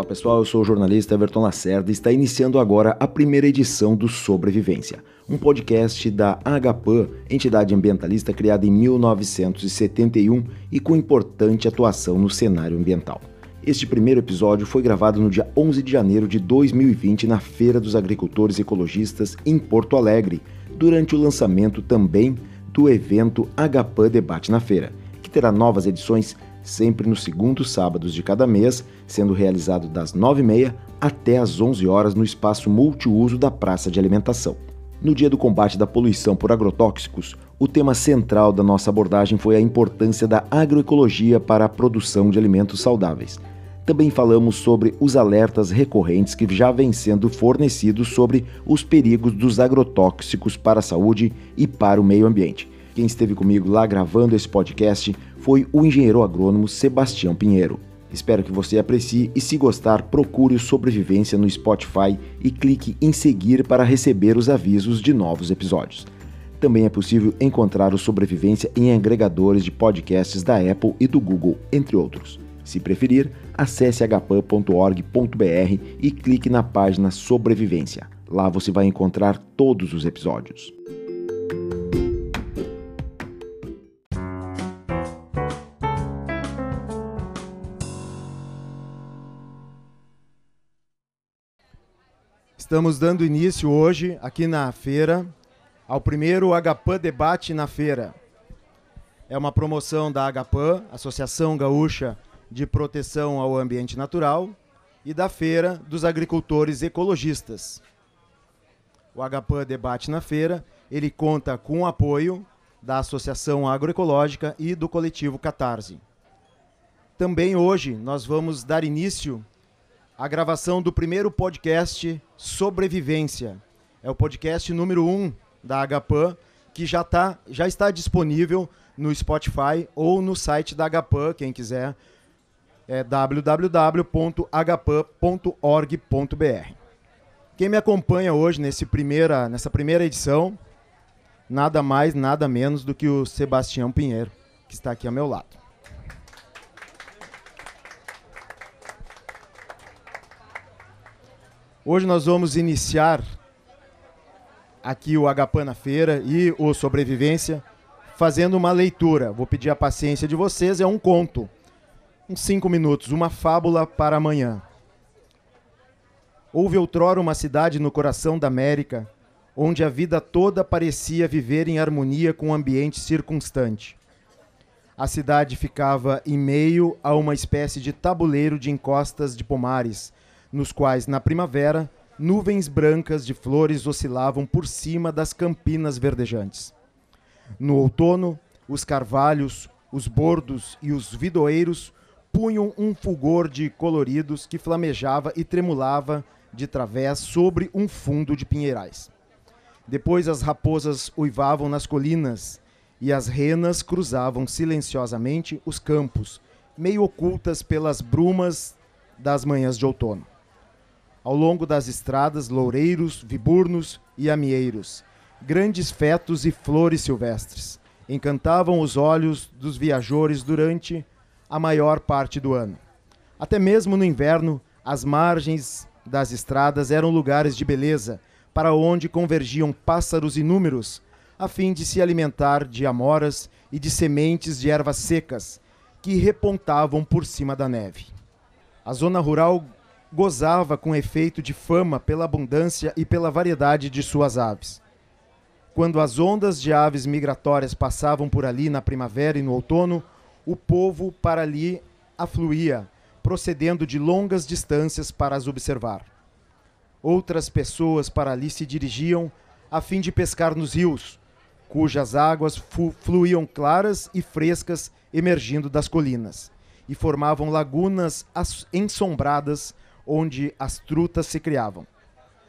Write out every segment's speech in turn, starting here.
Olá pessoal, eu sou o jornalista Everton Lacerda e está iniciando agora a primeira edição do Sobrevivência, um podcast da AHPAN, entidade ambientalista criada em 1971 e com importante atuação no cenário ambiental. Este primeiro episódio foi gravado no dia 11 de janeiro de 2020 na Feira dos Agricultores Ecologistas em Porto Alegre, durante o lançamento também do evento HPAN Debate na Feira, que terá novas edições sempre nos segundos sábados de cada mês, sendo realizado das 9h30 até às 11 horas no espaço multiuso da Praça de Alimentação. No dia do combate da poluição por agrotóxicos, o tema central da nossa abordagem foi a importância da agroecologia para a produção de alimentos saudáveis. Também falamos sobre os alertas recorrentes que já vêm sendo fornecidos sobre os perigos dos agrotóxicos para a saúde e para o meio ambiente. Quem esteve comigo lá gravando esse podcast foi o engenheiro agrônomo Sebastião Pinheiro. Espero que você aprecie e, se gostar, procure o Sobrevivência no Spotify e clique em seguir para receber os avisos de novos episódios. Também é possível encontrar o Sobrevivência em agregadores de podcasts da Apple e do Google, entre outros. Se preferir, acesse hpan.org.br e clique na página Sobrevivência. Lá você vai encontrar todos os episódios. Estamos dando início hoje, aqui na feira, ao primeiro HPAN Debate na Feira. É uma promoção da HPAN, Associação Gaúcha de Proteção ao Ambiente Natural, e da Feira dos Agricultores Ecologistas. O HPAN Debate na Feira, ele conta com o apoio da Associação Agroecológica e do coletivo Catarse. Também hoje nós vamos dar início a gravação do primeiro podcast Sobrevivência. É o podcast número 1 um da HPAN, que já, tá, já está disponível no Spotify ou no site da HPAN, quem quiser, é www.hpan.org.br. Quem me acompanha hoje nesse primeira, nessa primeira edição, nada mais, nada menos do que o Sebastião Pinheiro, que está aqui ao meu lado. Hoje nós vamos iniciar aqui o Agapan na Feira e o Sobrevivência fazendo uma leitura. Vou pedir a paciência de vocês, é um conto. Uns cinco minutos, uma fábula para amanhã. Houve outrora uma cidade no coração da América, onde a vida toda parecia viver em harmonia com o ambiente circunstante. A cidade ficava em meio a uma espécie de tabuleiro de encostas de pomares, nos quais, na primavera, nuvens brancas de flores oscilavam por cima das campinas verdejantes. No outono, os carvalhos, os bordos e os vidoeiros punham um fulgor de coloridos que flamejava e tremulava de través sobre um fundo de pinheirais. Depois as raposas uivavam nas colinas e as renas cruzavam silenciosamente os campos, meio ocultas pelas brumas das manhãs de outono ao longo das estradas loureiros, viburnos e amieiros, grandes fetos e flores silvestres, encantavam os olhos dos viajores durante a maior parte do ano. Até mesmo no inverno, as margens das estradas eram lugares de beleza, para onde convergiam pássaros inúmeros, a fim de se alimentar de amoras e de sementes de ervas secas, que repontavam por cima da neve. A zona rural gozava com efeito de fama pela abundância e pela variedade de suas aves. Quando as ondas de aves migratórias passavam por ali na primavera e no outono, o povo para ali afluía, procedendo de longas distâncias para as observar. Outras pessoas para ali se dirigiam a fim de pescar nos rios, cujas águas fluíam claras e frescas emergindo das colinas, e formavam lagunas ensombradas onde as trutas se criavam.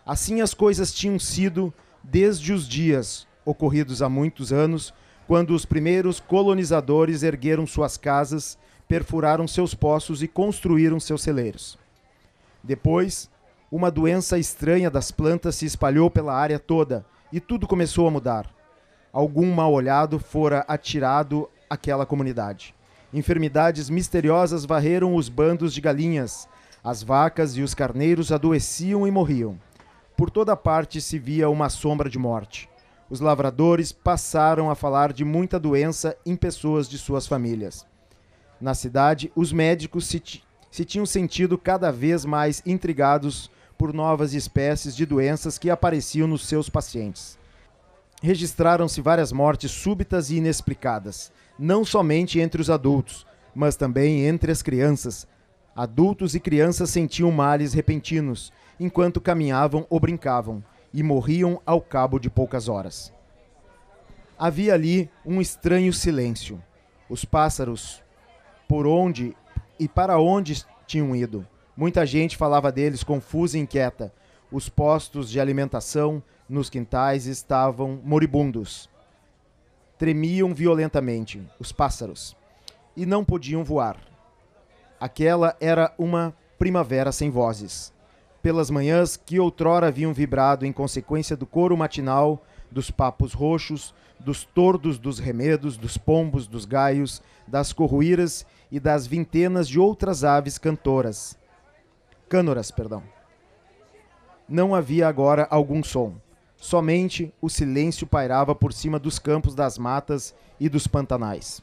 Assim as coisas tinham sido desde os dias ocorridos há muitos anos, quando os primeiros colonizadores ergueram suas casas, perfuraram seus poços e construíram seus celeiros. Depois, uma doença estranha das plantas se espalhou pela área toda e tudo começou a mudar. Algum mal-olhado fora atirado àquela comunidade. Enfermidades misteriosas varreram os bandos de galinhas, As vacas e os carneiros adoeciam e morriam. Por toda parte se via uma sombra de morte. Os lavradores passaram a falar de muita doença em pessoas de suas famílias. Na cidade, os médicos se, se tinham sentido cada vez mais intrigados por novas espécies de doenças que apareciam nos seus pacientes. Registraram-se várias mortes súbitas e inexplicadas, não somente entre os adultos, mas também entre as crianças. Adultos e crianças sentiam males repentinos enquanto caminhavam ou brincavam e morriam ao cabo de poucas horas. Havia ali um estranho silêncio. Os pássaros, por onde e para onde tinham ido, Muita gente falava deles confusa e inquieta. Os postos de alimentação nos quintais estavam moribundos. Tremiam violentamente os pássaros e não podiam voar. Aquela era uma primavera sem vozes. Pelas manhãs que outrora haviam vibrado em consequência do coro matinal, dos papos roxos, dos tordos dos remedos, dos pombos, dos gaios, das corruíras e das vintenas de outras aves cantoras cânoras, perdão. Não havia agora algum som. Somente o silêncio pairava por cima dos campos das matas e dos pantanais.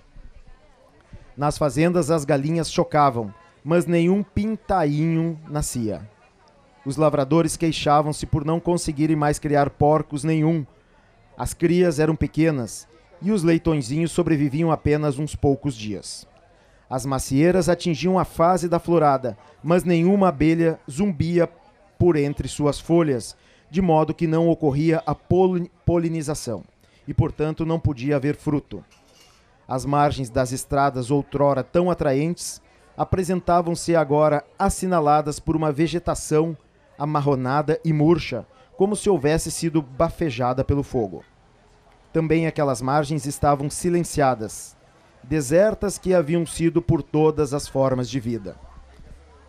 Nas fazendas as galinhas chocavam, mas nenhum pintainho nascia. Os lavradores queixavam-se por não conseguirem mais criar porcos nenhum. As crias eram pequenas e os leitõezinhos sobreviviam apenas uns poucos dias. As macieiras atingiam a fase da florada, mas nenhuma abelha zumbia por entre suas folhas, de modo que não ocorria a polinização, e portanto não podia haver fruto. As margens das estradas, outrora tão atraentes, apresentavam-se agora assinaladas por uma vegetação amarronada e murcha, como se houvesse sido bafejada pelo fogo. Também aquelas margens estavam silenciadas, desertas que haviam sido por todas as formas de vida.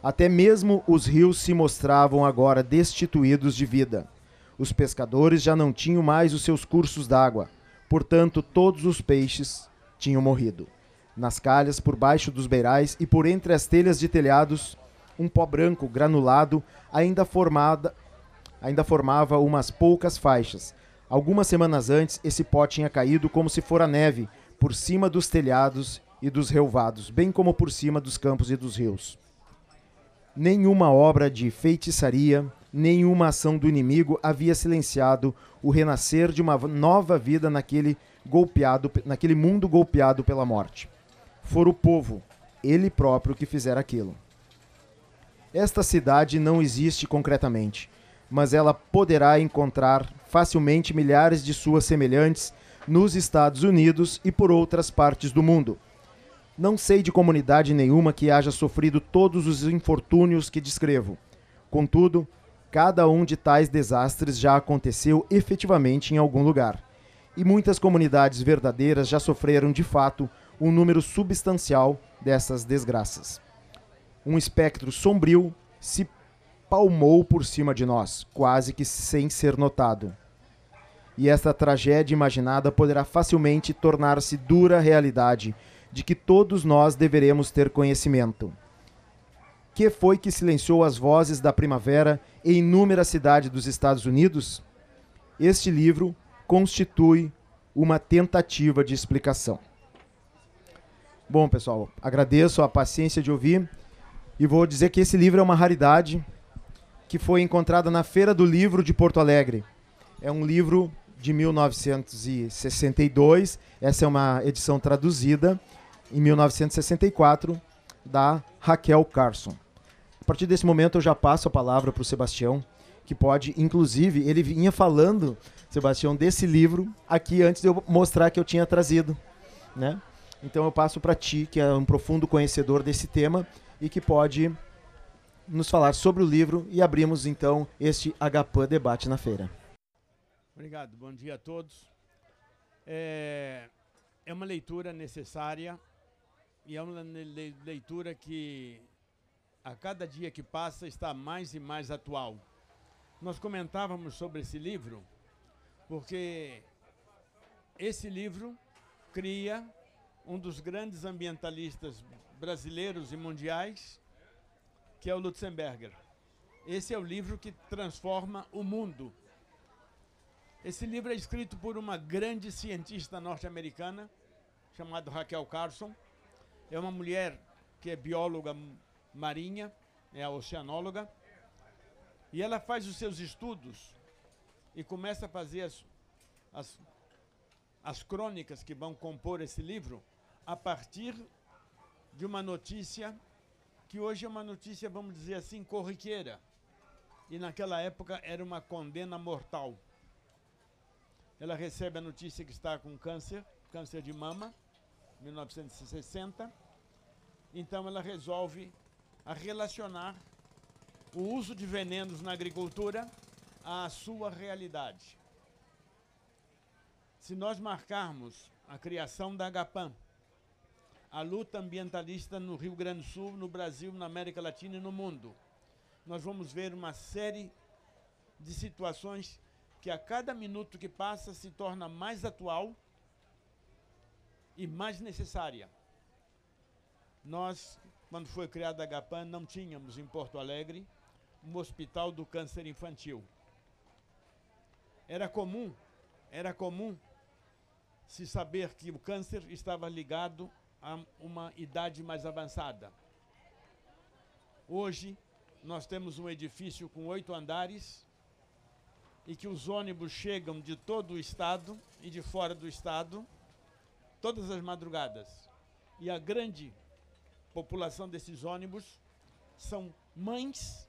Até mesmo os rios se mostravam agora destituídos de vida. Os pescadores já não tinham mais os seus cursos d'água, portanto, todos os peixes tinham morrido. Nas calhas, por baixo dos beirais e por entre as telhas de telhados, um pó branco granulado ainda, formada, ainda formava umas poucas faixas. Algumas semanas antes, esse pó tinha caído como se fora neve por cima dos telhados e dos relvados, bem como por cima dos campos e dos rios. Nenhuma obra de feitiçaria, nenhuma ação do inimigo havia silenciado o renascer de uma nova vida naquele golpeado, naquele mundo golpeado pela morte. Fora o povo, ele próprio que fizera aquilo. Esta cidade não existe concretamente, mas ela poderá encontrar facilmente milhares de suas semelhantes nos Estados Unidos e por outras partes do mundo. Não sei de comunidade nenhuma que haja sofrido todos os infortúnios que descrevo. Contudo, cada um de tais desastres já aconteceu efetivamente em algum lugar. E muitas comunidades verdadeiras já sofreram de fato um número substancial dessas desgraças. Um espectro sombrio se palmou por cima de nós, quase que sem ser notado e esta tragédia imaginada poderá facilmente tornar-se dura realidade, de que todos nós deveremos ter conhecimento. Que foi que silenciou as vozes da primavera em inúmera cidade dos Estados Unidos? Este livro constitui uma tentativa de explicação. Bom, pessoal, agradeço a paciência de ouvir e vou dizer que esse livro é uma raridade que foi encontrada na Feira do Livro de Porto Alegre. É um livro de 1962. Essa é uma edição traduzida em 1964 da Raquel Carson. A partir desse momento eu já passo a palavra para o Sebastião, que pode, inclusive, ele vinha falando, Sebastião, desse livro aqui antes de eu mostrar que eu tinha trazido, né? Então eu passo para ti, que é um profundo conhecedor desse tema e que pode nos falar sobre o livro e abrimos então este HPAN debate na feira. Obrigado, bom dia a todos. É, é uma leitura necessária e é uma leitura que a cada dia que passa está mais e mais atual. Nós comentávamos sobre esse livro porque esse livro cria um dos grandes ambientalistas brasileiros e mundiais, que é o Lutzenberger. Esse é o livro que transforma o mundo. Esse livro é escrito por uma grande cientista norte-americana, chamada Raquel Carson. É uma mulher que é bióloga marinha, é a oceanóloga, e ela faz os seus estudos e começa a fazer as, as, as crônicas que vão compor esse livro a partir de uma notícia que hoje é uma notícia, vamos dizer assim, corriqueira. E naquela época era uma condena mortal. Ela recebe a notícia que está com câncer, câncer de mama, 1960. Então ela resolve a relacionar o uso de venenos na agricultura à sua realidade. Se nós marcarmos a criação da Agapam, a luta ambientalista no Rio Grande do Sul, no Brasil, na América Latina e no mundo, nós vamos ver uma série de situações que a cada minuto que passa se torna mais atual e mais necessária. Nós, quando foi criada a Agapam, não tínhamos em Porto Alegre um hospital do câncer infantil. Era comum, era comum se saber que o câncer estava ligado a uma idade mais avançada. Hoje, nós temos um edifício com oito andares e que os ônibus chegam de todo o estado e de fora do estado todas as madrugadas. E a grande população desses ônibus são mães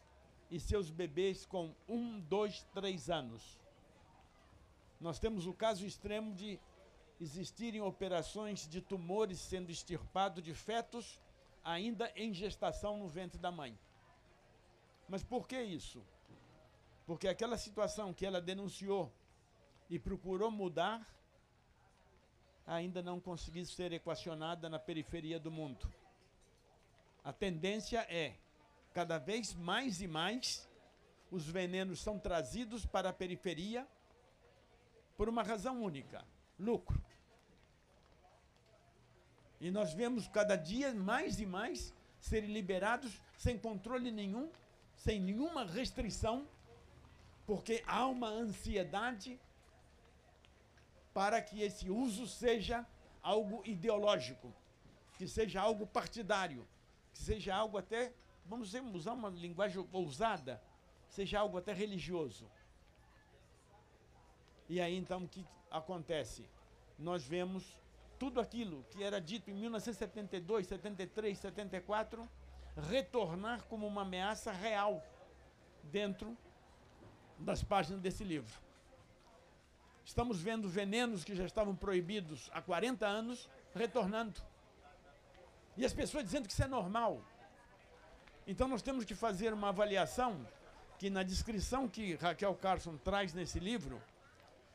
e seus bebês com um, dois, três anos. Nós temos o caso extremo de existirem operações de tumores sendo extirpados de fetos ainda em gestação no ventre da mãe. Mas por que isso? Porque aquela situação que ela denunciou e procurou mudar ainda não conseguiu ser equacionada na periferia do mundo. A tendência é cada vez mais e mais os venenos são trazidos para a periferia por uma razão única: lucro. E nós vemos cada dia mais e mais serem liberados sem controle nenhum, sem nenhuma restrição, porque há uma ansiedade para que esse uso seja algo ideológico, que seja algo partidário, que seja algo até vamos usar uma linguagem ousada, seja algo até religioso. E aí então o que acontece? Nós vemos tudo aquilo que era dito em 1972, 73, 74 retornar como uma ameaça real dentro das páginas desse livro. Estamos vendo venenos que já estavam proibidos há 40 anos retornando. E as pessoas dizendo que isso é normal. Então nós temos que fazer uma avaliação que na descrição que Raquel Carson traz nesse livro,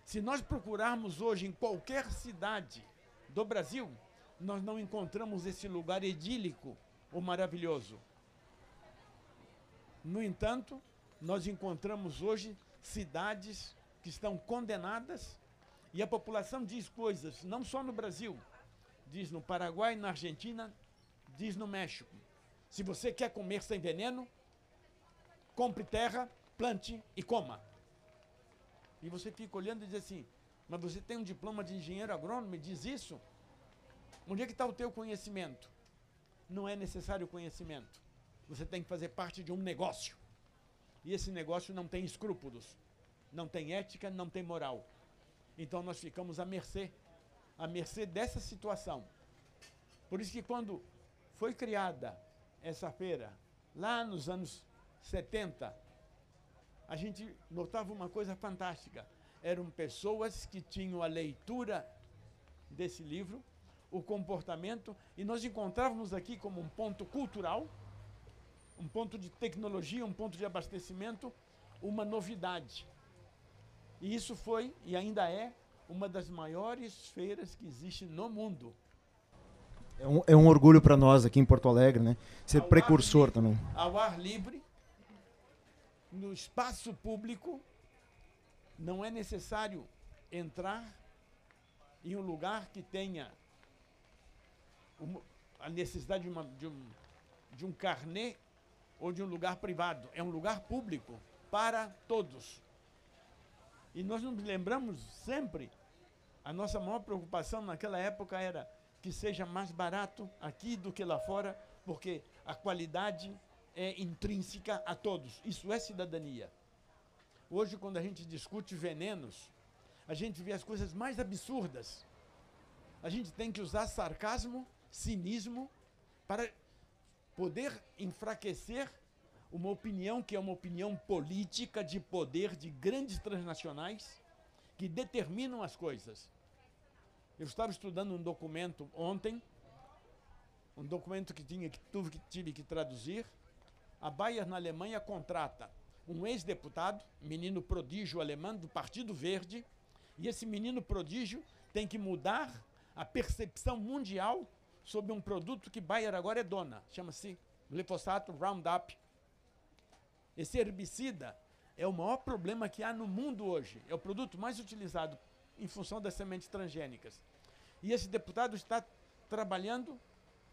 se nós procurarmos hoje em qualquer cidade do Brasil, nós não encontramos esse lugar idílico ou maravilhoso. No entanto, nós encontramos hoje cidades que estão condenadas e a população diz coisas, não só no Brasil, diz no Paraguai, na Argentina, diz no México. Se você quer comer sem veneno, compre terra, plante e coma. E você fica olhando e diz assim, mas você tem um diploma de engenheiro agrônomo e diz isso? Onde é que está o teu conhecimento? Não é necessário conhecimento. Você tem que fazer parte de um negócio. E esse negócio não tem escrúpulos, não tem ética, não tem moral. Então nós ficamos à mercê, à mercê dessa situação. Por isso que quando foi criada essa feira, lá nos anos 70, a gente notava uma coisa fantástica. Eram pessoas que tinham a leitura desse livro, o comportamento, e nós encontrávamos aqui como um ponto cultural, um ponto de tecnologia, um ponto de abastecimento, uma novidade. E isso foi e ainda é uma das maiores feiras que existe no mundo. É um, é um orgulho para nós aqui em Porto Alegre, né? Ser Ao precursor livre, também. Ao ar livre, no espaço público, não é necessário entrar em um lugar que tenha uma, a necessidade de, uma, de, um, de um carnê ou de um lugar privado, é um lugar público para todos. E nós nos lembramos sempre, a nossa maior preocupação naquela época era que seja mais barato aqui do que lá fora, porque a qualidade é intrínseca a todos. Isso é cidadania. Hoje, quando a gente discute venenos, a gente vê as coisas mais absurdas. A gente tem que usar sarcasmo, cinismo, para poder enfraquecer uma opinião que é uma opinião política de poder de grandes transnacionais que determinam as coisas. Eu estava estudando um documento ontem, um documento que, tinha, que, tive, que tive que traduzir. A Bayer, na Alemanha, contrata um ex-deputado, menino prodígio alemão do Partido Verde, e esse menino prodígio tem que mudar a percepção mundial sobre um produto que Bayer agora é dona. Chama-se glifosato Roundup. Esse herbicida é o maior problema que há no mundo hoje. É o produto mais utilizado em função das sementes transgênicas. E esse deputado está trabalhando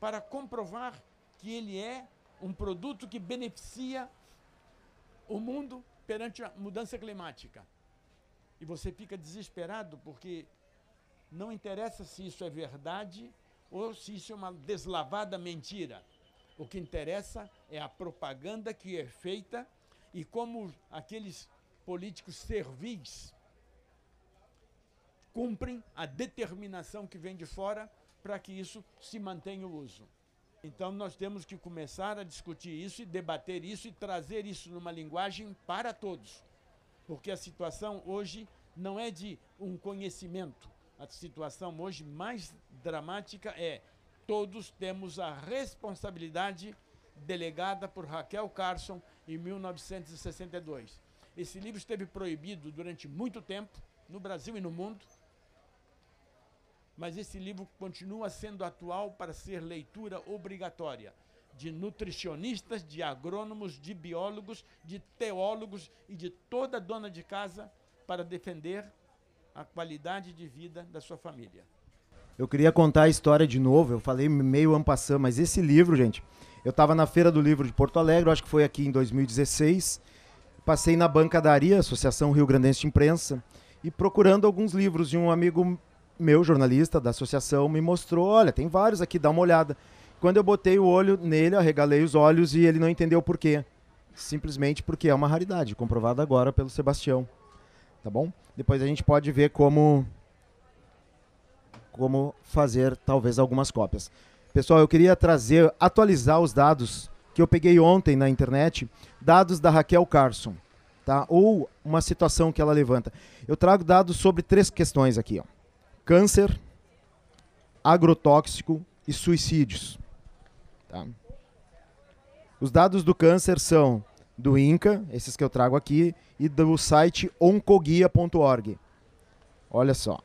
para comprovar que ele é um produto que beneficia o mundo perante a mudança climática. E você fica desesperado porque não interessa se isso é verdade ou se isso é uma deslavada mentira. O que interessa é a propaganda que é feita e como aqueles políticos servis cumprem a determinação que vem de fora para que isso se mantenha o uso. Então nós temos que começar a discutir isso e debater isso e trazer isso numa linguagem para todos. Porque a situação hoje não é de um conhecimento. A situação hoje mais dramática é todos temos a responsabilidade delegada por Raquel Carson em 1962. Esse livro esteve proibido durante muito tempo no Brasil e no mundo mas esse livro continua sendo atual para ser leitura obrigatória de nutricionistas, de agrônomos, de biólogos, de teólogos e de toda dona de casa para defender a qualidade de vida da sua família. Eu queria contar a história de novo, eu falei meio ampassando, mas esse livro, gente, eu estava na Feira do Livro de Porto Alegre, acho que foi aqui em 2016, passei na bancadaria, Associação Rio Grandense de Imprensa, e procurando alguns livros de um amigo meu jornalista da associação me mostrou, olha, tem vários aqui, dá uma olhada. Quando eu botei o olho nele, arregalei os olhos e ele não entendeu por quê. Simplesmente porque é uma raridade, comprovada agora pelo Sebastião. Tá bom? Depois a gente pode ver como como fazer talvez algumas cópias. Pessoal, eu queria trazer, atualizar os dados que eu peguei ontem na internet, dados da Raquel Carson, tá? Ou uma situação que ela levanta. Eu trago dados sobre três questões aqui, ó câncer, agrotóxico e suicídios. Tá? Os dados do câncer são do INCA, esses que eu trago aqui, e do site oncoguia.org. Olha só.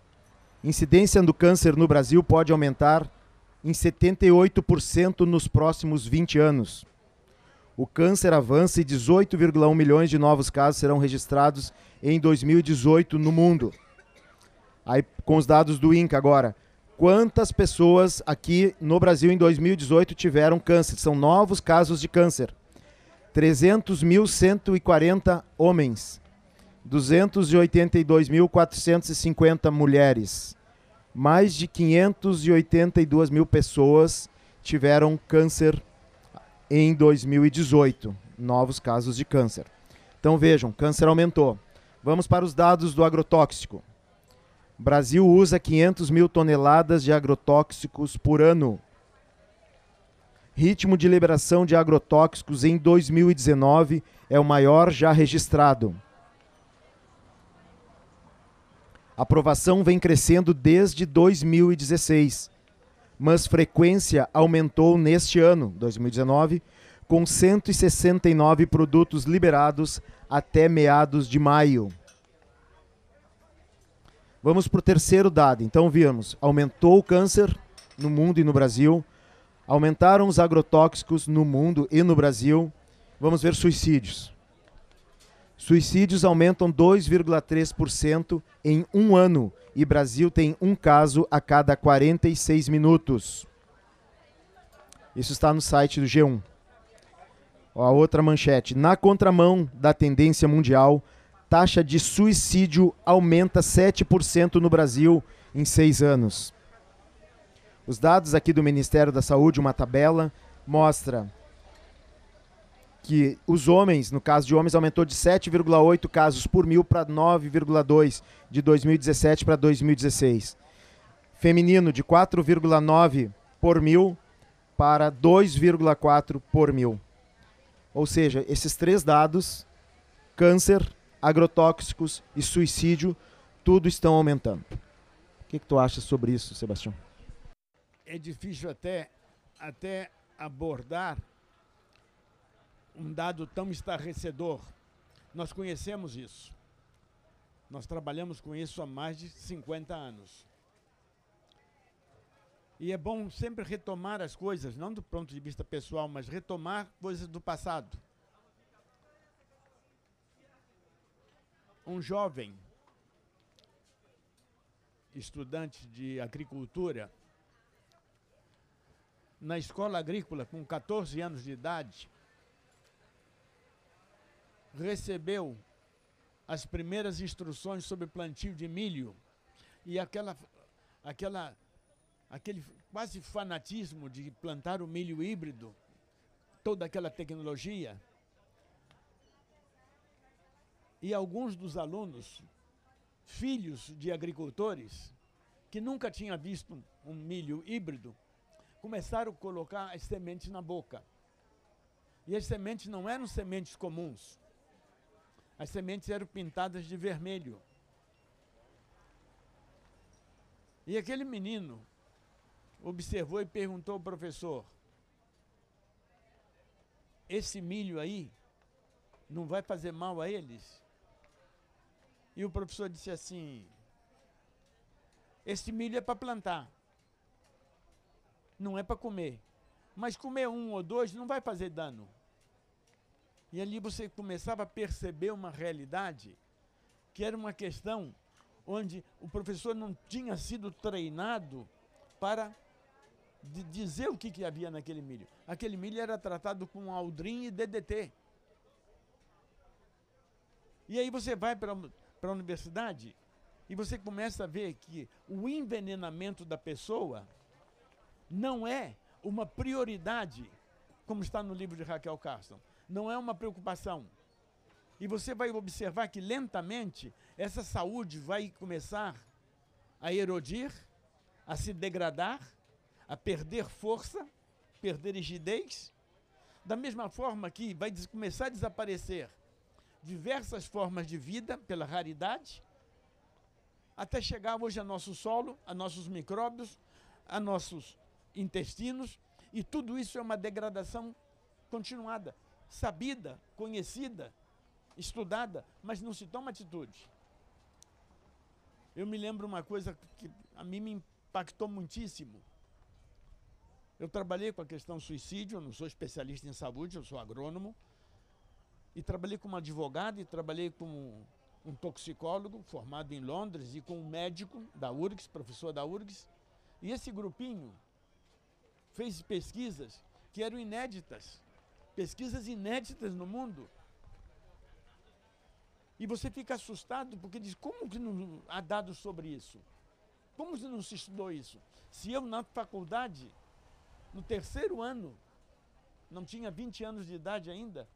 Incidência do câncer no Brasil pode aumentar em 78% nos próximos 20 anos. O câncer avança e 18,1 milhões de novos casos serão registrados em 2018 no mundo. Aí com os dados do INCA agora. Quantas pessoas aqui no Brasil em 2018 tiveram câncer? São novos casos de câncer. 300.140 homens. 282.450 mulheres. Mais de 582 mil pessoas tiveram câncer em 2018. Novos casos de câncer. Então vejam, câncer aumentou. Vamos para os dados do agrotóxico. Brasil usa 500 mil toneladas de agrotóxicos por ano. Ritmo de liberação de agrotóxicos em 2019 é o maior já registrado. A aprovação vem crescendo desde 2016, mas frequência aumentou neste ano, 2019, com 169 produtos liberados até meados de maio. Vamos para o terceiro dado. Então, vimos, aumentou o câncer no mundo e no Brasil, aumentaram os agrotóxicos no mundo e no Brasil. Vamos ver suicídios. Suicídios aumentam 2,3% em um ano e Brasil tem um caso a cada 46 minutos. Isso está no site do G1. A outra manchete. Na contramão da tendência mundial, taxa de suicídio aumenta 7% no Brasil em seis anos. Os dados aqui do Ministério da Saúde, uma tabela, mostra que os homens, no caso de homens, aumentou de 7,8 casos por mil para 9,2 de 2017 para 2016. Feminino de 4,9 por mil para 2,4 por mil. Ou seja, esses três dados, câncer, agrotóxicos e suicídio, tudo estão aumentando. O que, que tu acha sobre isso, Sebastião? É difícil até, até abordar um dado tão estarrecedor. Nós conhecemos isso. Nós trabalhamos com isso há mais de 50 anos. E é bom sempre retomar as coisas, não do ponto de vista pessoal, mas retomar coisas do passado. Um jovem estudante de agricultura na escola agrícola com 14 anos de idade recebeu as primeiras instruções sobre plantio de milho e aquela, aquela, aquele quase fanatismo de plantar o milho híbrido, toda aquela tecnologia. E alguns dos alunos, filhos de agricultores, que nunca tinham visto um milho híbrido, começaram a colocar as sementes na boca. E as sementes não eram sementes comuns. As sementes eram pintadas de vermelho. E aquele menino observou e perguntou ao professor: Esse milho aí não vai fazer mal a eles? E o professor disse assim: Esse milho é para plantar, não é para comer. Mas comer um ou dois não vai fazer dano. E ali você começava a perceber uma realidade que era uma questão onde o professor não tinha sido treinado para dizer o que, que havia naquele milho. Aquele milho era tratado com aldrin e DDT. E aí você vai para a universidade e você começa a ver que o envenenamento da pessoa não é uma prioridade, como está no livro de Raquel Carson não é uma preocupação. E você vai observar que lentamente essa saúde vai começar a erodir, a se degradar, a perder força, perder rigidez. Da mesma forma que vai começar a desaparecer diversas formas de vida pela raridade, até chegar hoje a nosso solo, a nossos micróbios, a nossos intestinos, e tudo isso é uma degradação continuada sabida, conhecida, estudada, mas não se toma atitude. Eu me lembro uma coisa que a mim me impactou muitíssimo. Eu trabalhei com a questão suicídio, eu não sou especialista em saúde, eu sou agrônomo. E trabalhei como advogado e trabalhei como um toxicólogo formado em Londres e com um médico da URGS, professor da URGS. E esse grupinho fez pesquisas que eram inéditas pesquisas inéditas no mundo. E você fica assustado porque diz: como que não há dados sobre isso? Como que não se estudou isso? Se eu, na faculdade, no terceiro ano, não tinha 20 anos de idade ainda,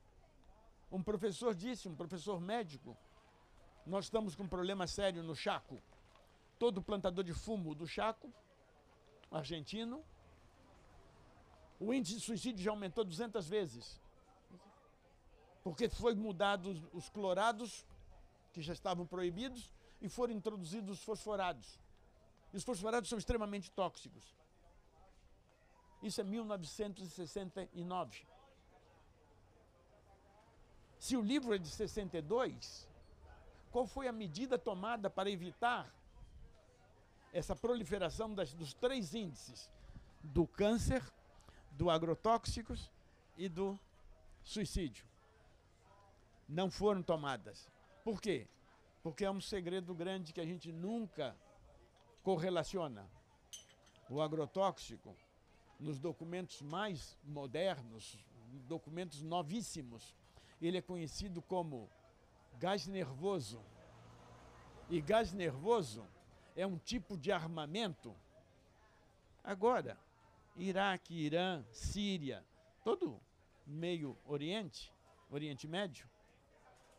um professor disse, um professor médico, nós estamos com um problema sério no Chaco. Todo plantador de fumo do Chaco, argentino, o índice de suicídio já aumentou 200 vezes. Porque foi mudado os clorados, que já estavam proibidos, e foram introduzidos os fosforados. E os fosforados são extremamente tóxicos. Isso é 1969. Se o livro é de 62, qual foi a medida tomada para evitar essa proliferação das, dos três índices: do câncer, do agrotóxicos e do suicídio. Não foram tomadas. Por quê? Porque é um segredo grande que a gente nunca correlaciona. O agrotóxico, nos documentos mais modernos, documentos novíssimos. Ele é conhecido como gás nervoso. E gás nervoso é um tipo de armamento. Agora, Iraque, Irã, Síria, todo meio Oriente, Oriente Médio,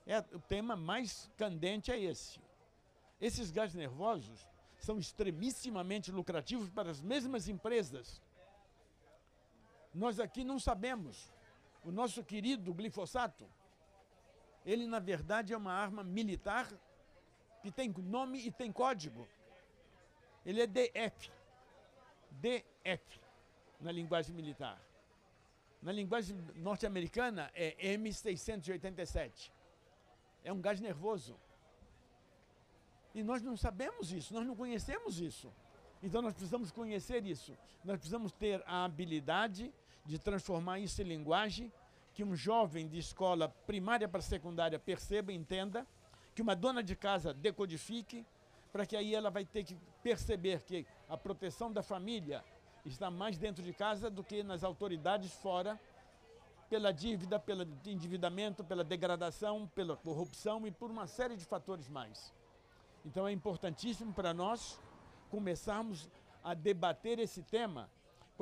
é, o tema mais candente é esse. Esses gás nervosos são extremissimamente lucrativos para as mesmas empresas. Nós aqui não sabemos. O nosso querido glifosato, ele na verdade é uma arma militar que tem nome e tem código. Ele é DF. DF na linguagem militar. Na linguagem norte-americana é M687. É um gás nervoso. E nós não sabemos isso, nós não conhecemos isso. Então nós precisamos conhecer isso. Nós precisamos ter a habilidade de transformar isso em linguagem que um jovem de escola primária para secundária perceba, entenda, que uma dona de casa decodifique, para que aí ela vai ter que perceber que a proteção da família está mais dentro de casa do que nas autoridades fora, pela dívida, pelo endividamento, pela degradação, pela corrupção e por uma série de fatores mais. Então é importantíssimo para nós começarmos a debater esse tema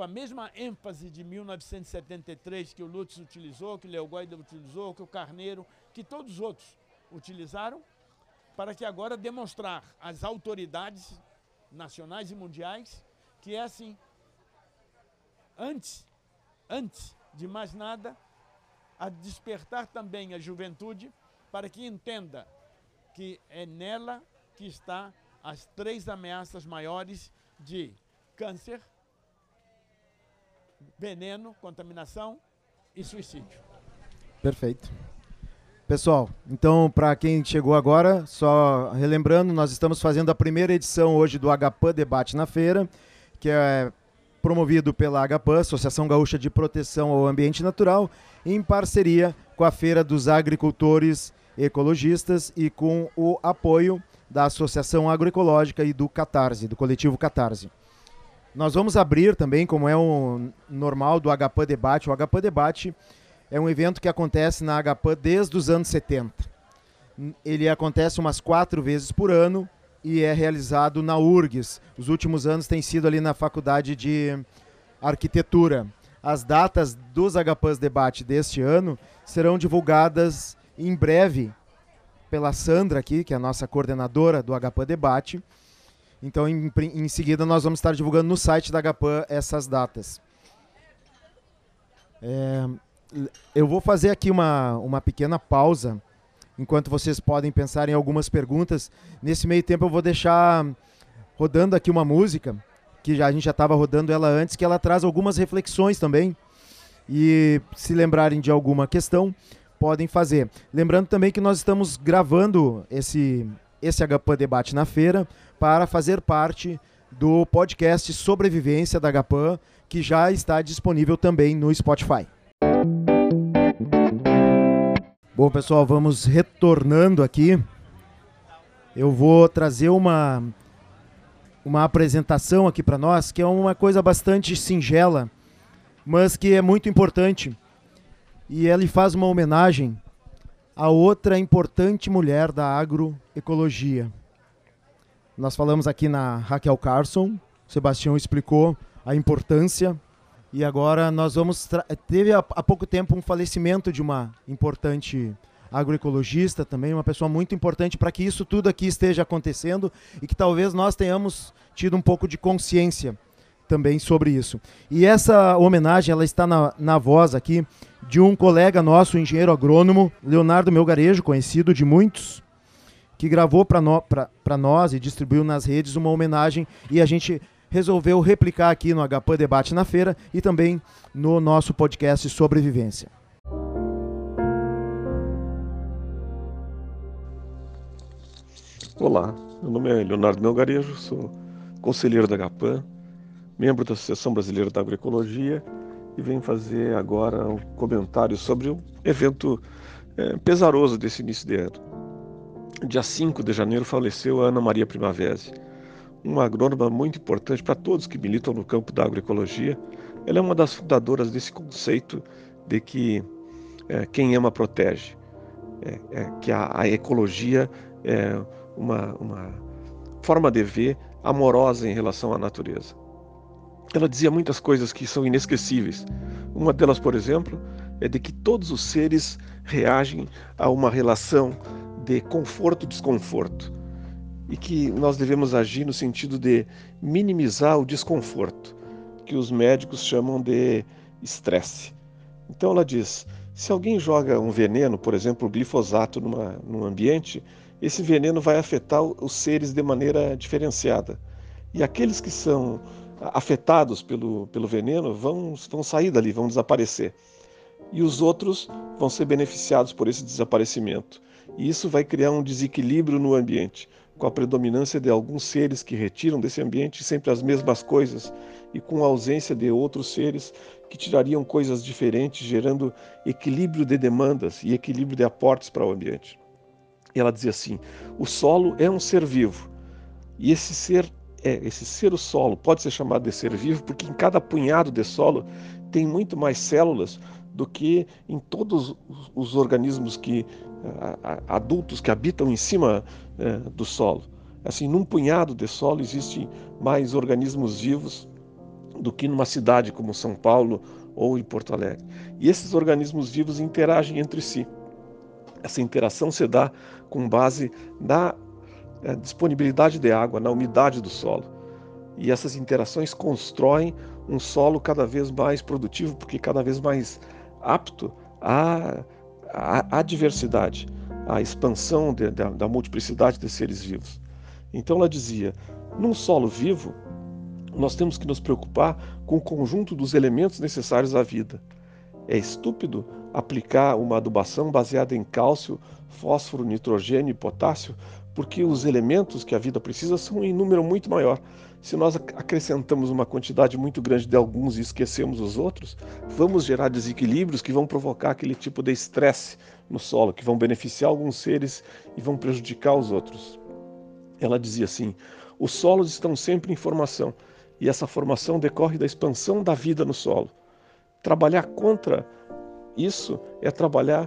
com a mesma ênfase de 1973 que o Lutz utilizou, que o Leo Guaida utilizou, que o Carneiro, que todos os outros utilizaram, para que agora demonstrar às autoridades nacionais e mundiais que é assim. Antes, antes de mais nada, a despertar também a juventude para que entenda que é nela que está as três ameaças maiores de câncer, veneno, contaminação e suicídio. Perfeito. Pessoal, então para quem chegou agora, só relembrando, nós estamos fazendo a primeira edição hoje do HPAN Debate na Feira, que é promovido pela HPAN, Associação Gaúcha de Proteção ao Ambiente Natural, em parceria com a Feira dos Agricultores Ecologistas e com o apoio da Associação Agroecológica e do Catarse, do coletivo Catarse. Nós vamos abrir também, como é o normal do HPAN Debate. O HPAN Debate é um evento que acontece na HPAN desde os anos 70. Ele acontece umas quatro vezes por ano e é realizado na URGS. Os últimos anos tem sido ali na Faculdade de Arquitetura. As datas dos HPANs Debate deste ano serão divulgadas em breve pela Sandra aqui, que é a nossa coordenadora do HPAN Debate. Então, em, em seguida, nós vamos estar divulgando no site da HPAN essas datas. É, eu vou fazer aqui uma, uma pequena pausa, enquanto vocês podem pensar em algumas perguntas. Nesse meio tempo, eu vou deixar rodando aqui uma música, que já, a gente já estava rodando ela antes, que ela traz algumas reflexões também. E se lembrarem de alguma questão, podem fazer. Lembrando também que nós estamos gravando esse, esse HPAN Debate na feira para fazer parte do podcast Sobrevivência da HPAN, que já está disponível também no Spotify. Bom, pessoal, vamos retornando aqui. Eu vou trazer uma, uma apresentação aqui para nós, que é uma coisa bastante singela, mas que é muito importante e ele faz uma homenagem a outra importante mulher da agroecologia. Nós falamos aqui na Raquel Carson, o Sebastião explicou a importância e agora nós vamos teve há pouco tempo um falecimento de uma importante agroecologista também, uma pessoa muito importante para que isso tudo aqui esteja acontecendo e que talvez nós tenhamos tido um pouco de consciência também sobre isso. E essa homenagem ela está na, na voz aqui de um colega nosso, engenheiro agrônomo, Leonardo Melgarejo, conhecido de muitos, que gravou para no, nós e distribuiu nas redes uma homenagem e a gente resolveu replicar aqui no HPAN Debate na Feira e também no nosso podcast Sobrevivência. Olá, meu nome é Leonardo Melgarejo, sou conselheiro da HPAN, membro da Associação Brasileira da Agroecologia e venho fazer agora um comentário sobre um evento é, pesaroso desse início de ano. Dia 5 de janeiro faleceu a Ana Maria Primavesi, uma agrônoma muito importante para todos que militam no campo da agroecologia. Ela é uma das fundadoras desse conceito de que é, quem ama protege, é, é, que a, a, ecologia é uma, uma forma de ver amorosa em relação à natureza. Ela dizia muitas coisas que são inesquecíveis. Uma delas, por exemplo, é de que todos os seres reagem a uma relação de conforto-desconforto e que nós devemos agir no sentido de minimizar o desconforto, que os médicos chamam de estresse. Então ela diz: se alguém joga um veneno, por exemplo, o glifosato, numa, num ambiente, esse veneno vai afetar os seres de maneira diferenciada. E aqueles que são afetados pelo, pelo veneno vão, vão sair dali, vão desaparecer. E os outros vão ser beneficiados por esse desaparecimento. E isso vai criar um desequilíbrio no ambiente com a predominância de alguns seres que retiram desse ambiente sempre as mesmas coisas e com a ausência de outros seres que tirariam coisas diferentes, gerando equilíbrio de demandas e equilíbrio de aportes para o ambiente. E ela dizia assim: o solo é um ser vivo e esse ser é esse ser o solo pode ser chamado de ser vivo porque em cada punhado de solo tem muito mais células do que em todos os organismos que adultos que habitam em cima é, do solo. Assim, num punhado de solo existem mais organismos vivos do que numa cidade como São Paulo ou em Porto Alegre. E esses organismos vivos interagem entre si. Essa interação se dá com base na é, disponibilidade de água, na umidade do solo. E essas interações constroem um solo cada vez mais produtivo, porque cada vez mais apto à, à, à diversidade a expansão de, da multiplicidade de seres vivos. Então ela dizia: num solo vivo, nós temos que nos preocupar com o conjunto dos elementos necessários à vida. É estúpido aplicar uma adubação baseada em cálcio, fósforo, nitrogênio e potássio, porque os elementos que a vida precisa são em número muito maior. Se nós acrescentamos uma quantidade muito grande de alguns e esquecemos os outros, vamos gerar desequilíbrios que vão provocar aquele tipo de estresse no solo, que vão beneficiar alguns seres e vão prejudicar os outros. Ela dizia assim: os solos estão sempre em formação e essa formação decorre da expansão da vida no solo. Trabalhar contra isso é trabalhar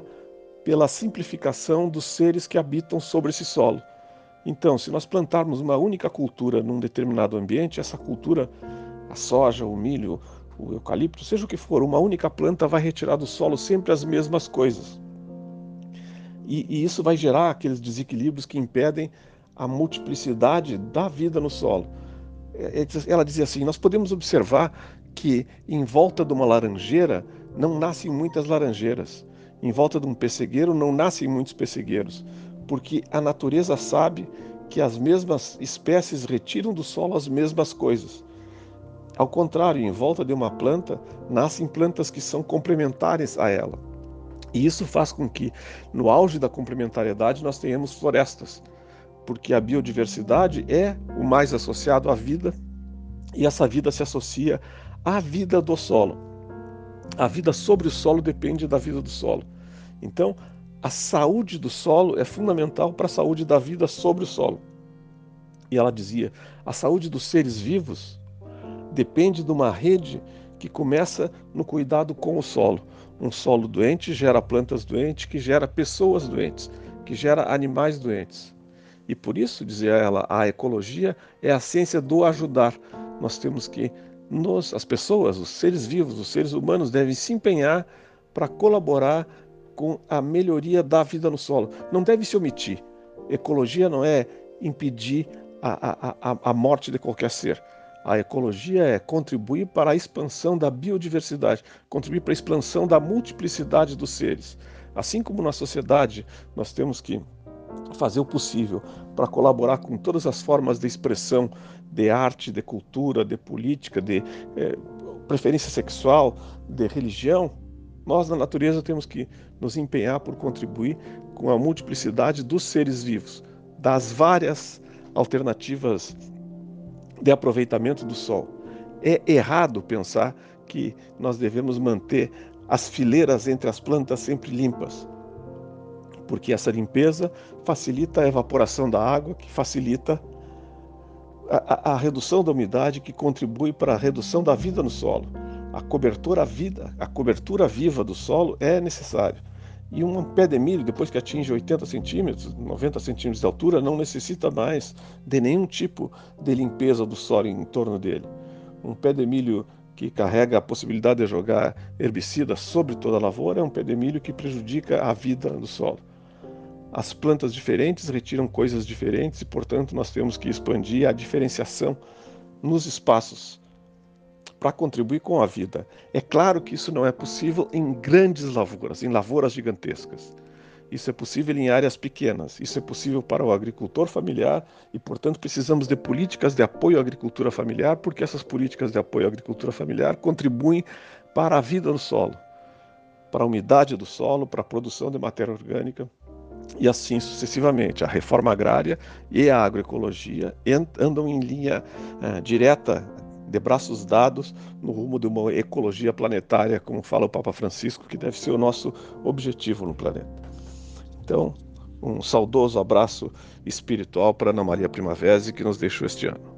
pela simplificação dos seres que habitam sobre esse solo. Então, se nós plantarmos uma única cultura num determinado ambiente, essa cultura, a soja, o milho, o eucalipto, seja o que for, uma única planta vai retirar do solo sempre as mesmas coisas. E, e isso vai gerar aqueles desequilíbrios que impedem a multiplicidade da vida no solo. É, é, ela dizia assim: nós podemos observar que em volta de uma laranjeira não nascem muitas laranjeiras, em volta de um pessegueiro não nascem muitos pessegueiros, porque a natureza sabe que as mesmas espécies retiram do solo as mesmas coisas. Ao contrário, em volta de uma planta nascem plantas que são complementares a ela. E isso faz com que, no auge da complementariedade, nós tenhamos florestas, porque a biodiversidade é o mais associado à vida e essa vida se associa à vida do solo. A vida sobre o solo depende da vida do solo. Então, a saúde do solo é fundamental para a saúde da vida sobre o solo. E ela dizia: a saúde dos seres vivos depende de uma rede que começa no cuidado com o solo. Um solo doente gera plantas doentes, que gera pessoas doentes, que gera animais doentes. E por isso, dizia ela, a ecologia é a ciência do ajudar. Nós temos que, nós, as pessoas, os seres vivos, os seres humanos, devem se empenhar para colaborar com a melhoria da vida no solo. Não deve se omitir. Ecologia não é impedir a, a, a, a morte de qualquer ser. A ecologia é contribuir para a expansão da biodiversidade, contribuir para a expansão da multiplicidade dos seres. Assim como na sociedade nós temos que fazer o possível para colaborar com todas as formas de expressão de arte, de cultura, de política, de eh, preferência sexual, de religião, nós, na natureza, temos que nos empenhar por contribuir com a multiplicidade dos seres vivos, das várias alternativas de aproveitamento do sol. É errado pensar que nós devemos manter as fileiras entre as plantas sempre limpas, porque essa limpeza facilita a evaporação da água, que facilita a, a, a redução da umidade, que contribui para a redução da vida no solo. A cobertura vida, a cobertura viva do solo é necessário. E um pé de milho, depois que atinge 80 centímetros, 90 centímetros de altura, não necessita mais de nenhum tipo de limpeza do solo em torno dele. Um pé de milho que carrega a possibilidade de jogar herbicida sobre toda a lavoura é um pé de milho que prejudica a vida do solo. As plantas diferentes retiram coisas diferentes e, portanto, nós temos que expandir a diferenciação nos espaços para contribuir com a vida. É claro que isso não é possível em grandes lavouras, em lavouras gigantescas. Isso é possível em áreas pequenas. Isso é possível para o agricultor familiar e, portanto, precisamos de políticas de apoio à agricultura familiar, porque essas políticas de apoio à agricultura familiar contribuem para a vida do solo, para a umidade do solo, para a produção de matéria orgânica e assim sucessivamente. A reforma agrária e a agroecologia andam em linha uh, direta de braços dados no rumo de uma ecologia planetária, como fala o Papa Francisco, que deve ser o nosso objetivo no planeta. Então, um saudoso abraço espiritual para Ana Maria Primavera, que nos deixou este ano.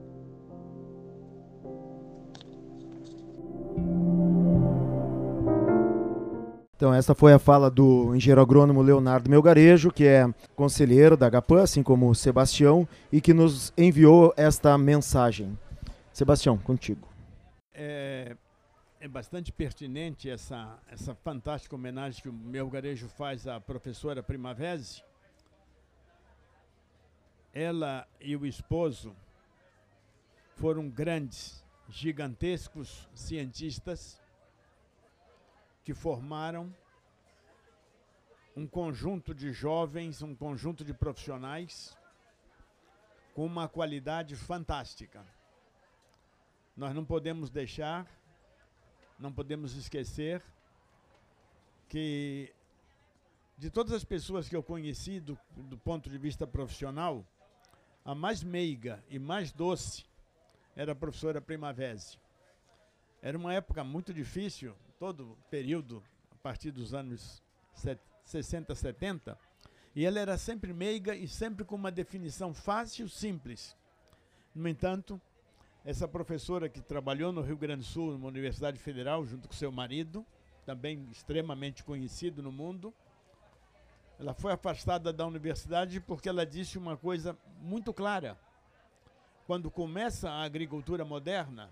Então, essa foi a fala do engenheiro agrônomo Leonardo Melgarejo, que é conselheiro da GAPAN, assim como o Sebastião, e que nos enviou esta mensagem. Sebastião, contigo. É, é bastante pertinente essa, essa fantástica homenagem que o meu garejo faz à professora Primavese. Ela e o esposo foram grandes, gigantescos cientistas que formaram um conjunto de jovens, um conjunto de profissionais com uma qualidade fantástica. Nós não podemos deixar, não podemos esquecer que de todas as pessoas que eu conheci do, do ponto de vista profissional, a mais meiga e mais doce era a professora Primavese. Era uma época muito difícil, todo período, a partir dos anos 60, 70, e ela era sempre meiga e sempre com uma definição fácil, simples. No entanto, essa professora que trabalhou no Rio Grande do Sul, numa universidade federal, junto com seu marido, também extremamente conhecido no mundo, ela foi afastada da universidade porque ela disse uma coisa muito clara. Quando começa a agricultura moderna,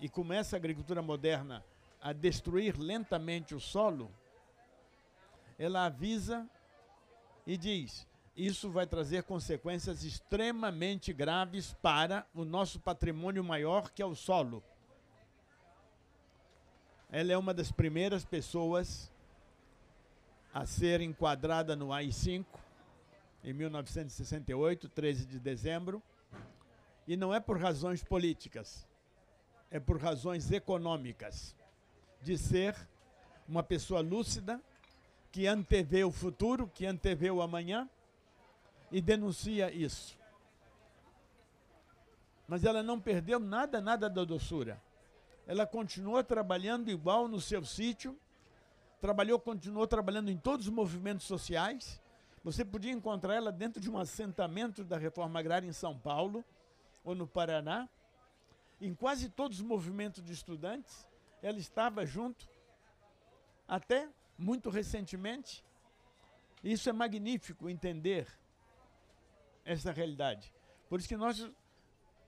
e começa a agricultura moderna a destruir lentamente o solo, ela avisa e diz: isso vai trazer consequências extremamente graves para o nosso patrimônio maior, que é o solo. Ela é uma das primeiras pessoas a ser enquadrada no AI-5, em 1968, 13 de dezembro, e não é por razões políticas, é por razões econômicas, de ser uma pessoa lúcida, que antevê o futuro, que antevê o amanhã, e denuncia isso. Mas ela não perdeu nada, nada da doçura. Ela continuou trabalhando igual no seu sítio, trabalhou, continuou trabalhando em todos os movimentos sociais. Você podia encontrar ela dentro de um assentamento da reforma agrária em São Paulo ou no Paraná. Em quase todos os movimentos de estudantes, ela estava junto, até muito recentemente. Isso é magnífico entender essa realidade. Por isso que nós,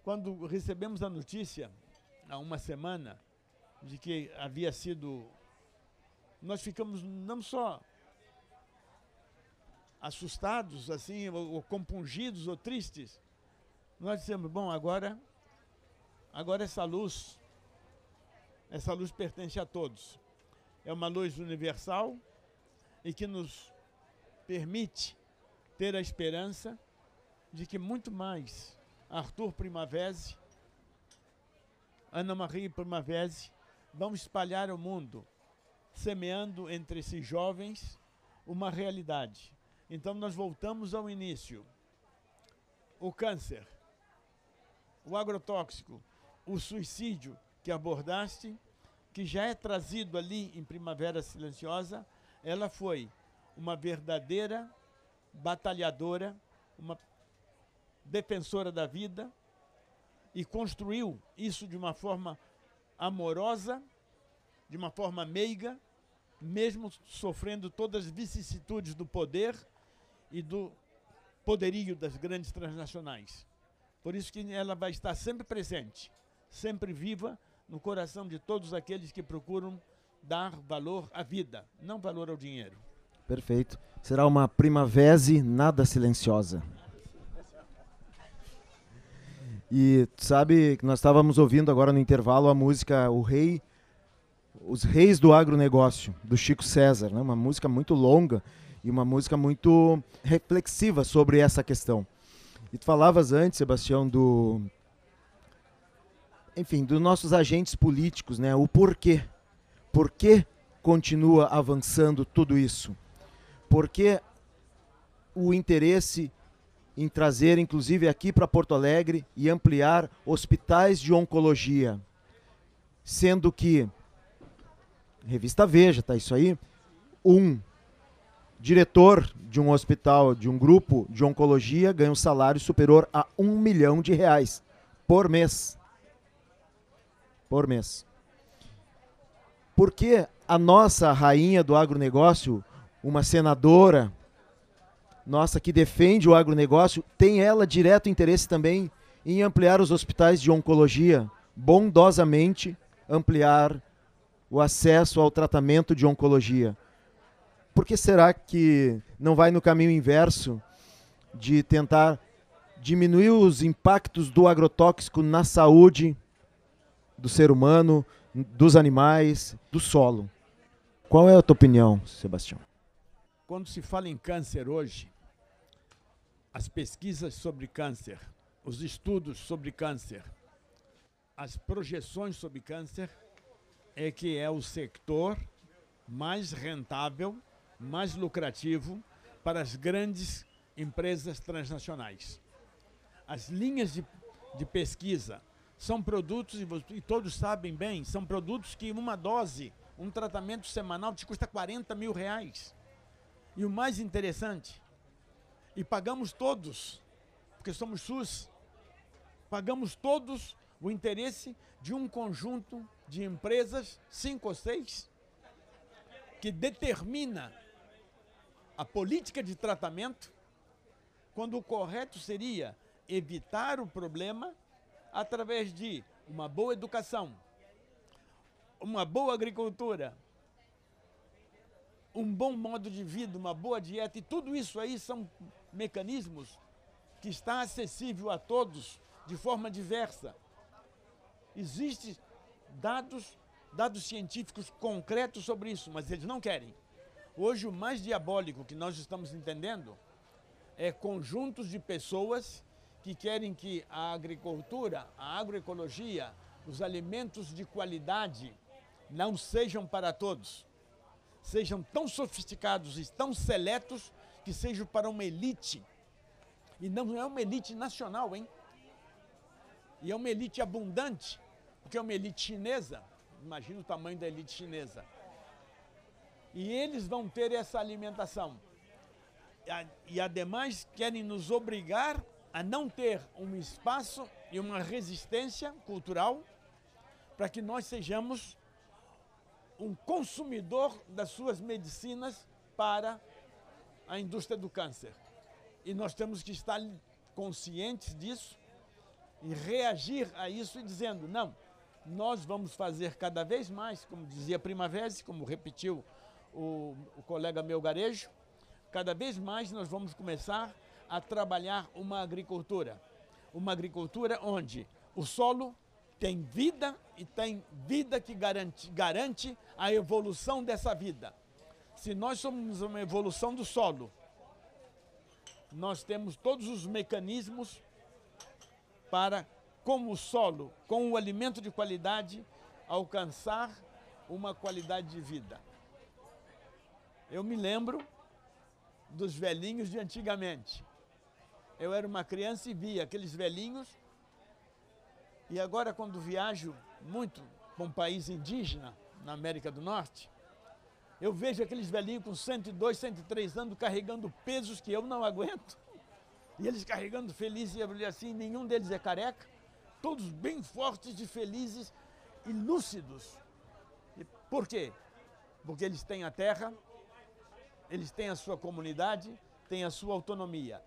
quando recebemos a notícia, há uma semana, de que havia sido. Nós ficamos não só assustados, assim, ou, ou compungidos ou tristes. Nós dissemos, bom, agora, agora essa luz, essa luz pertence a todos. É uma luz universal e que nos permite ter a esperança de que muito mais Arthur Primavesi, Ana Maria Primavesi vão espalhar o mundo, semeando entre esses jovens uma realidade. Então nós voltamos ao início. O câncer, o agrotóxico, o suicídio que abordaste, que já é trazido ali em Primavera Silenciosa, ela foi uma verdadeira batalhadora, uma defensora da vida e construiu isso de uma forma amorosa de uma forma meiga, mesmo sofrendo todas as vicissitudes do poder e do poderio das grandes transnacionais. Por isso que ela vai estar sempre presente, sempre viva no coração de todos aqueles que procuram dar valor à vida, não valor ao dinheiro. Perfeito. Será uma primavera nada silenciosa. E sabe que nós estávamos ouvindo agora no intervalo a música O Rei, Os Reis do Agronegócio, do Chico César, né? uma música muito longa e uma música muito reflexiva sobre essa questão. E tu falavas antes, Sebastião, do enfim, dos nossos agentes políticos, né? O porquê. Por que continua avançando tudo isso? Por que o interesse em trazer, inclusive aqui para Porto Alegre, e ampliar hospitais de oncologia? Sendo que, revista Veja, tá isso aí, um diretor de um hospital, de um grupo de oncologia, ganha um salário superior a um milhão de reais por mês por mês. Porque a nossa rainha do agronegócio, uma senadora nossa que defende o agronegócio, tem ela direto interesse também em ampliar os hospitais de oncologia, bondosamente ampliar o acesso ao tratamento de oncologia. Por que será que não vai no caminho inverso de tentar diminuir os impactos do agrotóxico na saúde do ser humano, dos animais, do solo. Qual é a tua opinião, Sebastião? Quando se fala em câncer hoje, as pesquisas sobre câncer, os estudos sobre câncer, as projeções sobre câncer, é que é o sector mais rentável, mais lucrativo para as grandes empresas transnacionais. As linhas de, de pesquisa são produtos, e todos sabem bem, são produtos que uma dose, um tratamento semanal te custa 40 mil reais. E o mais interessante, e pagamos todos, porque somos SUS, pagamos todos o interesse de um conjunto de empresas, cinco ou seis, que determina a política de tratamento, quando o correto seria evitar o problema através de uma boa educação, uma boa agricultura, um bom modo de vida, uma boa dieta, e tudo isso aí são mecanismos que está acessível a todos de forma diversa. Existem dados, dados científicos concretos sobre isso, mas eles não querem. Hoje o mais diabólico que nós estamos entendendo é conjuntos de pessoas que querem que a agricultura, a agroecologia, os alimentos de qualidade não sejam para todos. Sejam tão sofisticados e tão seletos que sejam para uma elite. E não é uma elite nacional, hein? E é uma elite abundante, porque é uma elite chinesa. Imagina o tamanho da elite chinesa. E eles vão ter essa alimentação. E ademais querem nos obrigar a não ter um espaço e uma resistência cultural para que nós sejamos um consumidor das suas medicinas para a indústria do câncer. E nós temos que estar conscientes disso e reagir a isso dizendo, não, nós vamos fazer cada vez mais, como dizia Primavera, como repetiu o, o colega meu garejo, cada vez mais nós vamos começar a trabalhar uma agricultura. Uma agricultura onde o solo tem vida e tem vida que garante, garante a evolução dessa vida. Se nós somos uma evolução do solo, nós temos todos os mecanismos para, com o solo, com o alimento de qualidade, alcançar uma qualidade de vida. Eu me lembro dos velhinhos de antigamente eu era uma criança e via aqueles velhinhos. E agora, quando viajo muito para um país indígena, na América do Norte, eu vejo aqueles velhinhos com 102, 103 anos carregando pesos que eu não aguento. E eles carregando felizes, e eu assim, nenhum deles é careca. Todos bem fortes e felizes e lúcidos. E Por quê? Porque eles têm a terra, eles têm a sua comunidade, têm a sua autonomia.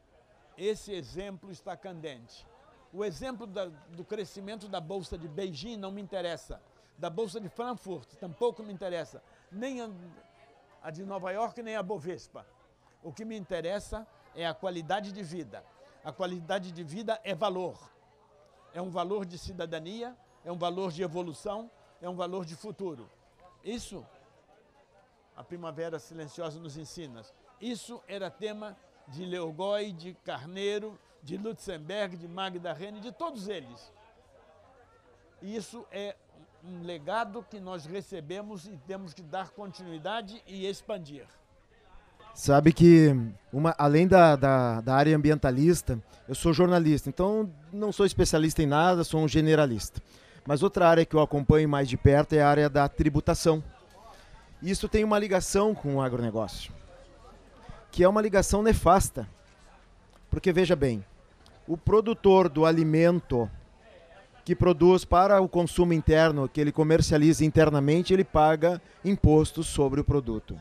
Esse exemplo está candente. O exemplo da, do crescimento da Bolsa de Beijing não me interessa. Da Bolsa de Frankfurt tampouco me interessa. Nem a, de Nova York, nem a Bovespa. O que me interessa é a qualidade de vida. A qualidade de vida é valor. É um valor de cidadania, é um valor de evolução, é um valor de futuro. Isso a Primavera Silenciosa nos ensina. Isso era tema de Leogoi, de Carneiro, de Lutzenberg, de Magda Rene, de todos eles. Isso é um legado que nós recebemos e temos que dar continuidade e expandir. Sabe que, uma, além da, da, da, área ambientalista, eu sou jornalista, então não sou especialista em nada, sou um generalista. Mas outra área que eu acompanho mais de perto é a área da tributação. Isso tem uma ligação com o agronegócio, que é uma ligação nefasta. Porque veja bem, o produtor do alimento que produz para o consumo interno, que ele comercializa internamente, ele paga impostos sobre o produto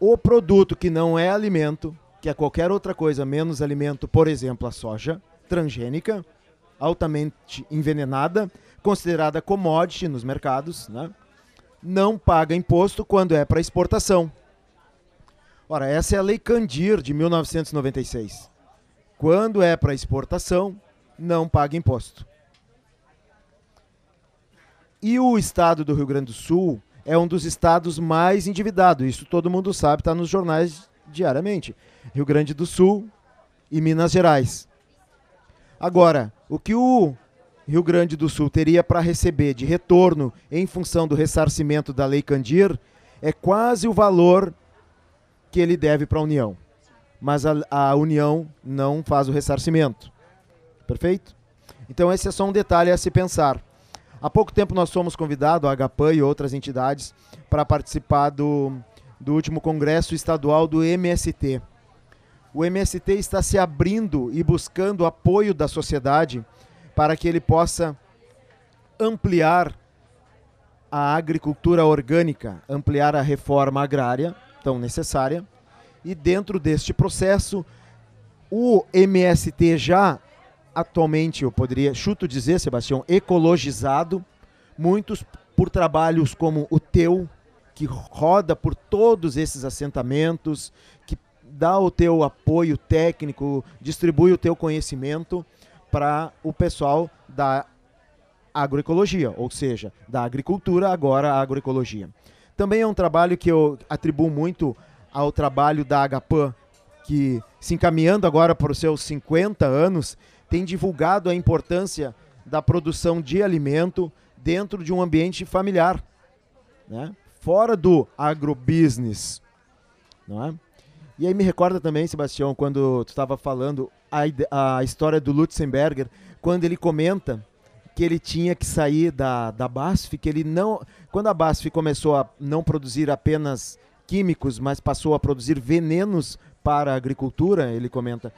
o produto que não é alimento, que é qualquer outra coisa menos alimento, por exemplo, a soja transgênica, altamente envenenada, considerada commodity nos mercados, né? não paga imposto quando é para exportação. Ora, essa é a Lei Candir de 1996. Quando é para exportação, não paga imposto. E o estado do Rio Grande do Sul é um dos estados mais endividados. Isso todo mundo sabe, está nos jornais diariamente. Rio Grande do Sul e Minas Gerais. Agora, o que o Rio Grande do Sul teria para receber de retorno em função do ressarcimento da Lei Candir é quase o valor que ele deve para a União. Mas a, a União não faz o ressarcimento. Perfeito? Então, esse é só um detalhe a se pensar. Há pouco tempo nós fomos convidados, a HPAN e outras entidades, para participar do, do último congresso estadual do MST. O MST está se abrindo e buscando apoio da sociedade para que ele possa ampliar a agricultura orgânica, ampliar a reforma agrária tão necessária. E dentro deste processo, o MST já atualmente, eu poderia, chuto dizer, Sebastião, ecologizado, muitos por trabalhos como o teu, que roda por todos esses assentamentos, que dá o teu apoio técnico, distribui o teu conhecimento para o pessoal da agroecologia, ou seja, da agricultura, agora a agroecologia. Também é um trabalho que eu atribuo muito ao trabalho da Agapan, que se encaminhando agora para os seus 50 anos, tem divulgado a importância da produção de alimento dentro de um ambiente familiar, né? fora do agrobusiness. Não é? E aí me recorda também, Sebastião, quando tu estava falando a, a história do Lutzenberger, quando ele comenta que ele tinha que sair da, da BASF, que ele não. Quando a BASF começou a não produzir apenas químicos, mas passou a produzir venenos para a agricultura, ele comenta,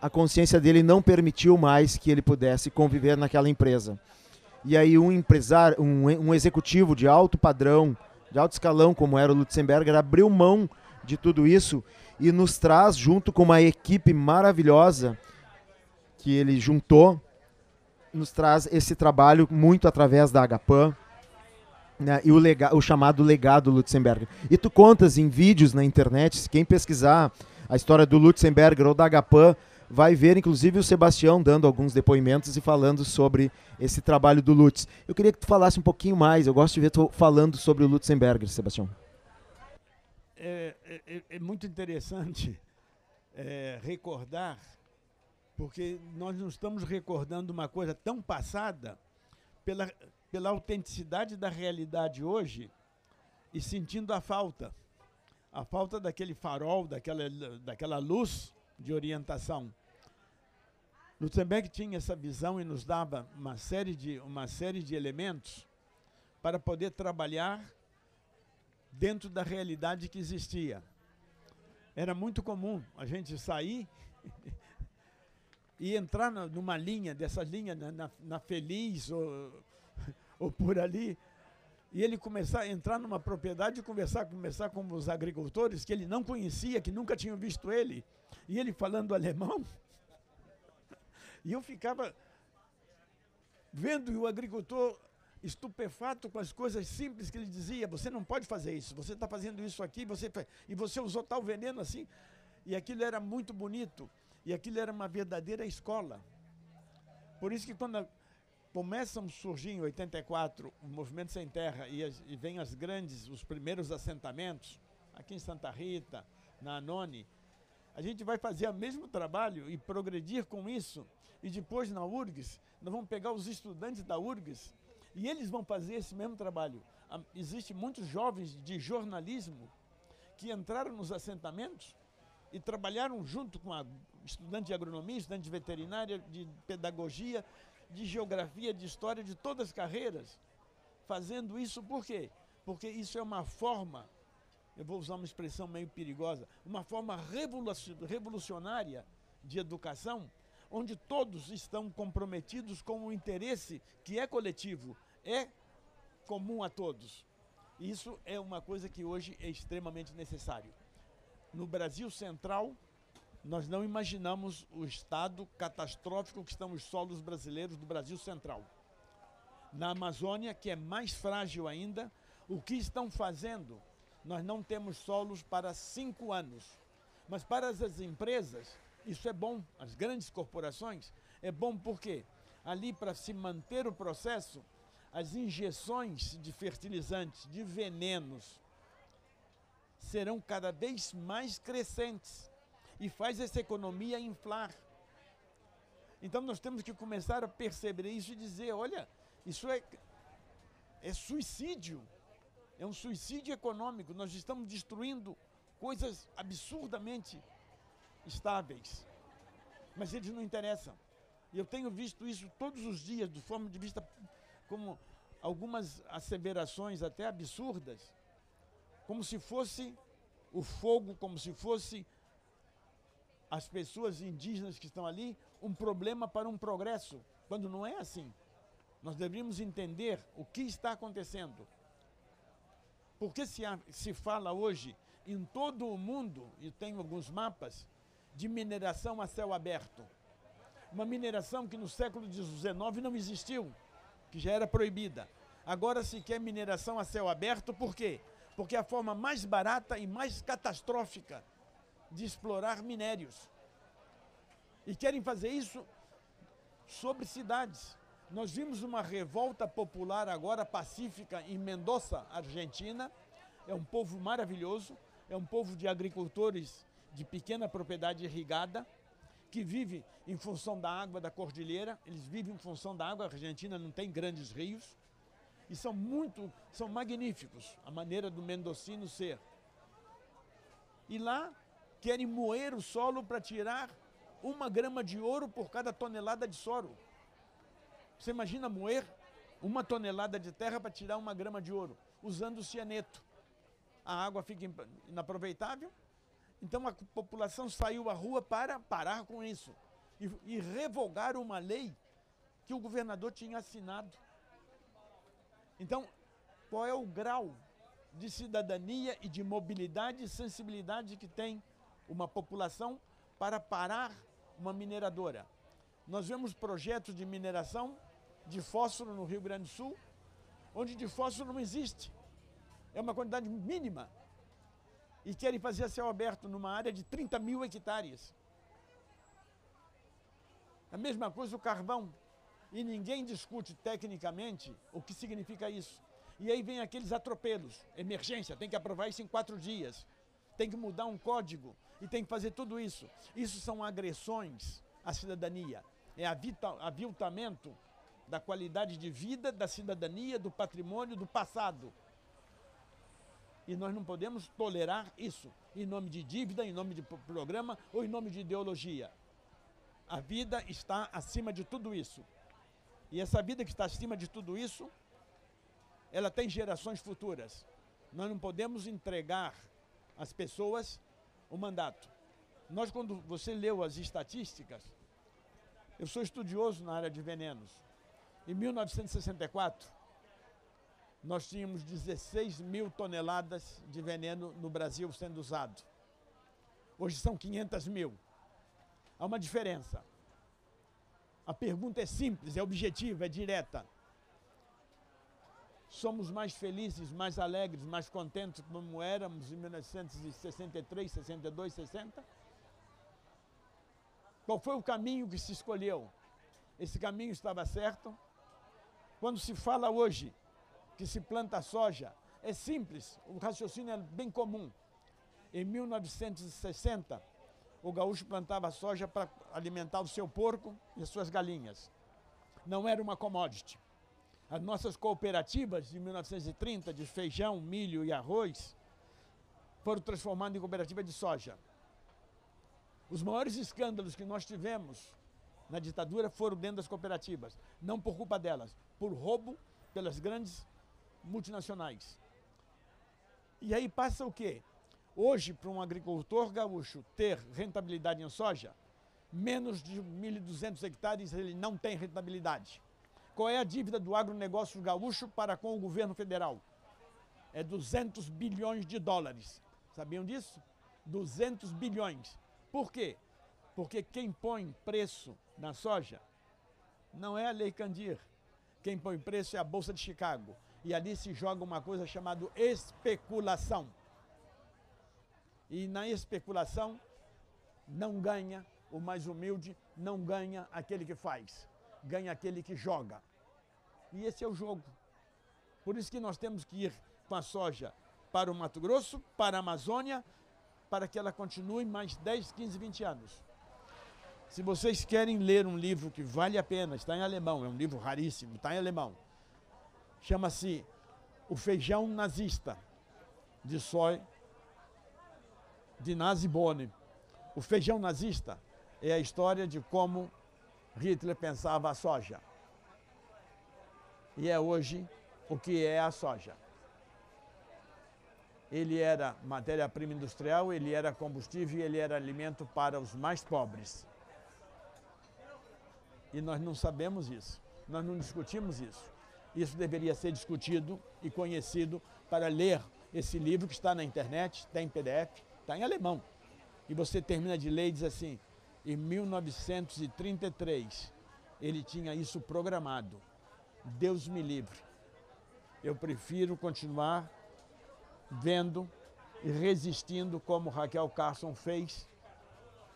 a consciência dele não permitiu mais que ele pudesse conviver naquela empresa. E aí um empresário, um, um executivo de alto padrão, de alto escalão, como era o Lutzenberger, abriu mão de tudo isso e nos traz, junto com uma equipe maravilhosa que ele juntou, nos traz esse trabalho muito através da Agapan, né, e o, lega, o chamado legado Lutzenberger. E tu contas em vídeos na internet, quem pesquisar a história do Lutzenberger ou da Agapan, vai ver, inclusive, o Sebastião dando alguns depoimentos e falando sobre esse trabalho do Lutz. Eu queria que tu falasse um pouquinho mais, eu gosto de ver tu falando sobre o Lutzenberger, Sebastião. É, é, é, é muito interessante é, recordar, porque nós não estamos recordando uma coisa tão passada pela, pela autenticidade da realidade hoje e sentindo a falta. A falta daquele farol, daquela, daquela luz de orientação. Lutzenberg tinha essa visão e nos dava uma série de, uma série de elementos para poder trabalhar dentro da realidade que existia. Era muito comum a gente sair e entrar numa linha, dessa linha na, na, na Feliz ou, ou por ali, e ele começar a entrar numa propriedade e conversar, conversar com os agricultores que ele não conhecia, que nunca tinham visto ele, e ele falando alemão. E eu ficava vendo o agricultor estupefato com as coisas simples que ele dizia. Você não pode fazer isso. Você está fazendo isso aqui, você e você usou tal veneno assim. E aquilo era muito bonito. E aquilo era uma verdadeira escola. Por isso que quando começam a surgir em 84 o movimento sem terra e, as, e vem as grandes, os primeiros assentamentos, aqui em Santa Rita, na Anone, a gente vai fazer o mesmo trabalho e progredir com isso. E depois na URGS, nós vamos pegar os estudantes da URGS e eles vão fazer esse mesmo trabalho. Existem muitos jovens de jornalismo que entraram nos assentamentos e trabalharam junto com estudante de agronomia, estudante de veterinária, de pedagogia, de geografia, de história, de todas as carreiras, fazendo isso por quê? Porque isso é uma forma, eu vou usar uma expressão meio perigosa, uma forma revolucionária de educação, onde todos estão comprometidos com um interesse que é coletivo, é comum a todos. Isso é uma coisa que hoje é extremamente necessário. No Brasil Central, nós não imaginamos o estado catastrófico que estão os solos brasileiros do Brasil Central. Na Amazônia, que é mais frágil ainda, o que estão fazendo? Nós não temos solos para cinco anos. Mas para as empresas, isso é bom. As grandes corporações, é bom porque ali, para se manter o processo, as injeções de fertilizantes, de venenos, serão cada vez mais crescentes e faz essa economia inflar. Então nós temos que começar a perceber isso e dizer, olha, isso é, é suicídio. É um suicídio econômico. Nós estamos destruindo coisas absurdamente estáveis. Mas eles não interessam. E eu tenho visto isso todos os dias, do forma de vista como algumas asseverações até absurdas, como se fosse o fogo, como se fosse as pessoas indígenas que estão ali um problema para um progresso, quando não é assim. Nós deveríamos entender o que está acontecendo. Porque se, se fala hoje em todo o mundo, e tem alguns mapas, de mineração a céu aberto. Uma mineração que no século XIX não existiu, que já era proibida. Agora se quer mineração a céu aberto, por quê? Porque é a forma mais barata e mais catastrófica de explorar minérios. E querem fazer isso sobre cidades. Nós vimos uma revolta popular agora pacífica em Mendoza, Argentina. É um povo maravilhoso, é um povo de agricultores de pequena propriedade irrigada, que vive em função da água da cordilheira, eles vivem em função da água, a Argentina não tem grandes rios, e são muito, são magníficos a maneira do mendocino ser. E lá querem moer o solo para tirar uma grama de ouro por cada tonelada de soro. Você imagina moer uma tonelada de terra para tirar uma grama de ouro, usando cianeto. A água fica inaproveitável. Então a população saiu à rua para parar com isso e, e revogar uma lei que o governador tinha assinado. Então, qual é o grau de cidadania e de mobilidade e sensibilidade que tem uma população para parar uma mineradora. Nós vemos projetos de mineração de fósforo no Rio Grande do Sul, onde de fósforo não existe. É uma quantidade mínima. E querem fazer a céu aberto numa área de 30 mil hectares. A mesma coisa o carvão. E ninguém discute tecnicamente o que significa isso. E aí vem aqueles atropelos. Emergência, tem que aprovar isso em quatro dias tem que mudar um código e tem que fazer tudo isso. Isso são agressões à cidadania. É aviltamento da qualidade de vida, da cidadania, do patrimônio, do passado. E nós não podemos tolerar isso em nome de dívida, em nome de programa ou em nome de ideologia. A vida está acima de tudo isso. E essa vida que está acima de tudo isso, ela tem gerações futuras. Nós não podemos entregar as pessoas o mandato. Nós, quando você leu as estatísticas, eu sou estudioso na área de venenos. Em 1964, nós tínhamos 16 mil toneladas de veneno no Brasil sendo usado. Hoje são 500 mil. Há uma diferença. A pergunta é simples, é objetiva, é direta. Somos mais felizes, mais alegres, mais contentes como éramos em 1963, 62, 60? Qual foi o caminho que se escolheu? Esse caminho estava certo? Quando se fala hoje que se planta soja, é simples, o raciocínio é bem comum. Em 1960, o gaúcho plantava soja para alimentar o seu porco e as suas galinhas. Não era uma commodity. As nossas cooperativas de 1930, de feijão, milho e arroz, foram transformadas em cooperativa de soja. Os maiores escândalos que nós tivemos na ditadura foram dentro das cooperativas. Não por culpa delas, por roubo pelas grandes multinacionais. E aí passa o quê? Hoje, para um agricultor gaúcho ter rentabilidade em soja, menos de 1.200 hectares ele não tem rentabilidade. Qual é a dívida do agronegócio gaúcho para com o governo federal? É 200 bilhões de dólares. Sabiam disso? 200 bilhões. Por quê? Porque quem põe preço na soja não é a Lei Candir. Quem põe preço é a Bolsa de Chicago. E ali se joga uma coisa chamada especulação. E na especulação não ganha o mais humilde, não ganha aquele que faz, ganha aquele que joga. E esse é o jogo. Por isso que nós temos que ir com a soja para o Mato Grosso, para a Amazônia, para que ela continue mais 10, 15, 20 anos. Se vocês querem ler um livro que vale a pena, está em alemão, é um livro raríssimo, está em alemão. Chama-se O Feijão Nazista, de Soy de Nazi Boni. O feijão nazista é a história de como Hitler pensava a soja. E é hoje o que é a soja. Ele era matéria-prima industrial, ele era combustível e ele era alimento para os mais pobres. E nós não sabemos isso, nós não discutimos isso. Isso deveria ser discutido e conhecido para ler esse livro que está na internet, tem PDF, está em alemão. E você termina de ler e diz assim: em 1933 ele tinha isso programado. Deus me livre. Eu prefiro continuar vendo e resistindo como Raquel Carson fez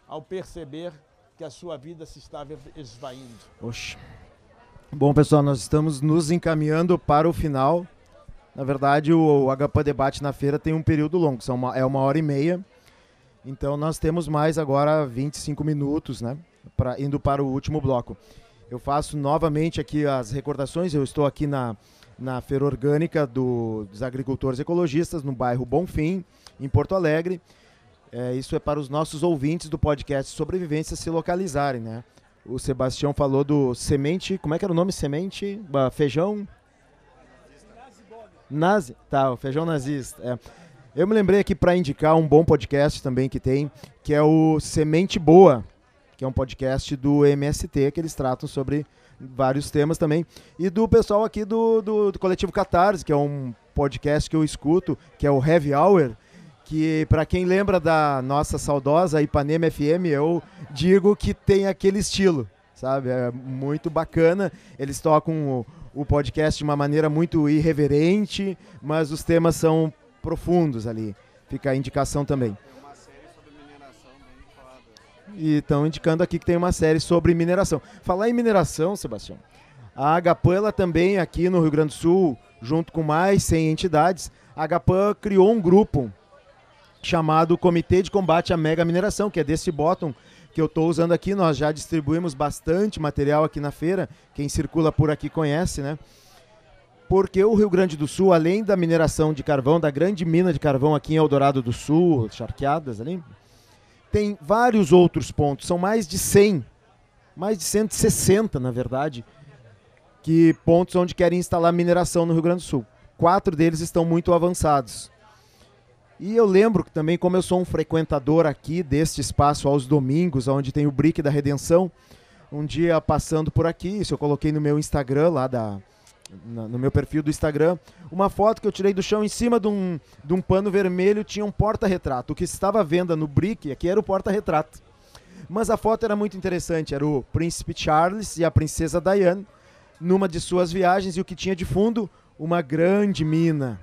ao perceber que a sua vida se estava esvaindo. Oxe. Bom, pessoal, nós estamos nos encaminhando para o final na verdade, o, HP Debate na feira tem um período longo, são uma, é uma hora e meia. Então nós temos mais agora 25 minutos, né? Pra, indo para o último bloco. Eu faço novamente aqui as recordações. Eu estou aqui na, na Feira Orgânica do, dos Agricultores Ecologistas, no bairro Bonfim, em Porto Alegre. É, isso é para os nossos ouvintes do podcast Sobrevivência se localizarem, né? O Sebastião falou do semente, como é que era o nome? Semente, feijão, Nazi, tá, o feijão nazista. É. Eu me lembrei aqui para indicar um bom podcast também que tem, que é o Semente Boa, que é um podcast do MST, que eles tratam sobre vários temas também. E do pessoal aqui do, do, do Coletivo Catarse, que é um podcast que eu escuto, que é o Heavy Hour, que para quem lembra da nossa saudosa Ipanema FM, eu digo que tem aquele estilo, sabe? É muito bacana. Eles tocam o podcast de uma maneira muito irreverente, mas os temas são profundos ali. Fica a indicação também. E estão indicando aqui que tem uma série sobre mineração. Falar em mineração, Sebastião, a Agapan ela também aqui no Rio Grande do Sul, junto com mais 100 entidades, a Agapan criou um grupo chamado Comitê de Combate à Mega Mineração, que é desse bottom que eu estou usando aqui. Nós já distribuímos bastante material aqui na feira. Quem circula por aqui conhece, né? Porque o Rio Grande do Sul, além da mineração de carvão, da grande mina de carvão aqui em Eldorado do Sul, charqueadas ali, tem vários outros pontos. São mais de 100, mais de 160, na verdade, que pontos onde querem instalar mineração no Rio Grande do Sul. Quatro deles estão muito avançados. E eu lembro que também, como eu sou um frequentador aqui deste espaço aos domingos, onde tem o Brick da Redenção, um dia passando por aqui, isso eu coloquei no meu Instagram lá da, no meu perfil do Instagram, uma foto que eu tirei do chão em cima de um, de um pano vermelho, tinha um porta-retrato. O que estava à venda no Brick aqui era o porta-retrato. Mas a foto era muito interessante, era o príncipe Charles e a princesa Diane numa de suas viagens e o que tinha de fundo uma grande mina.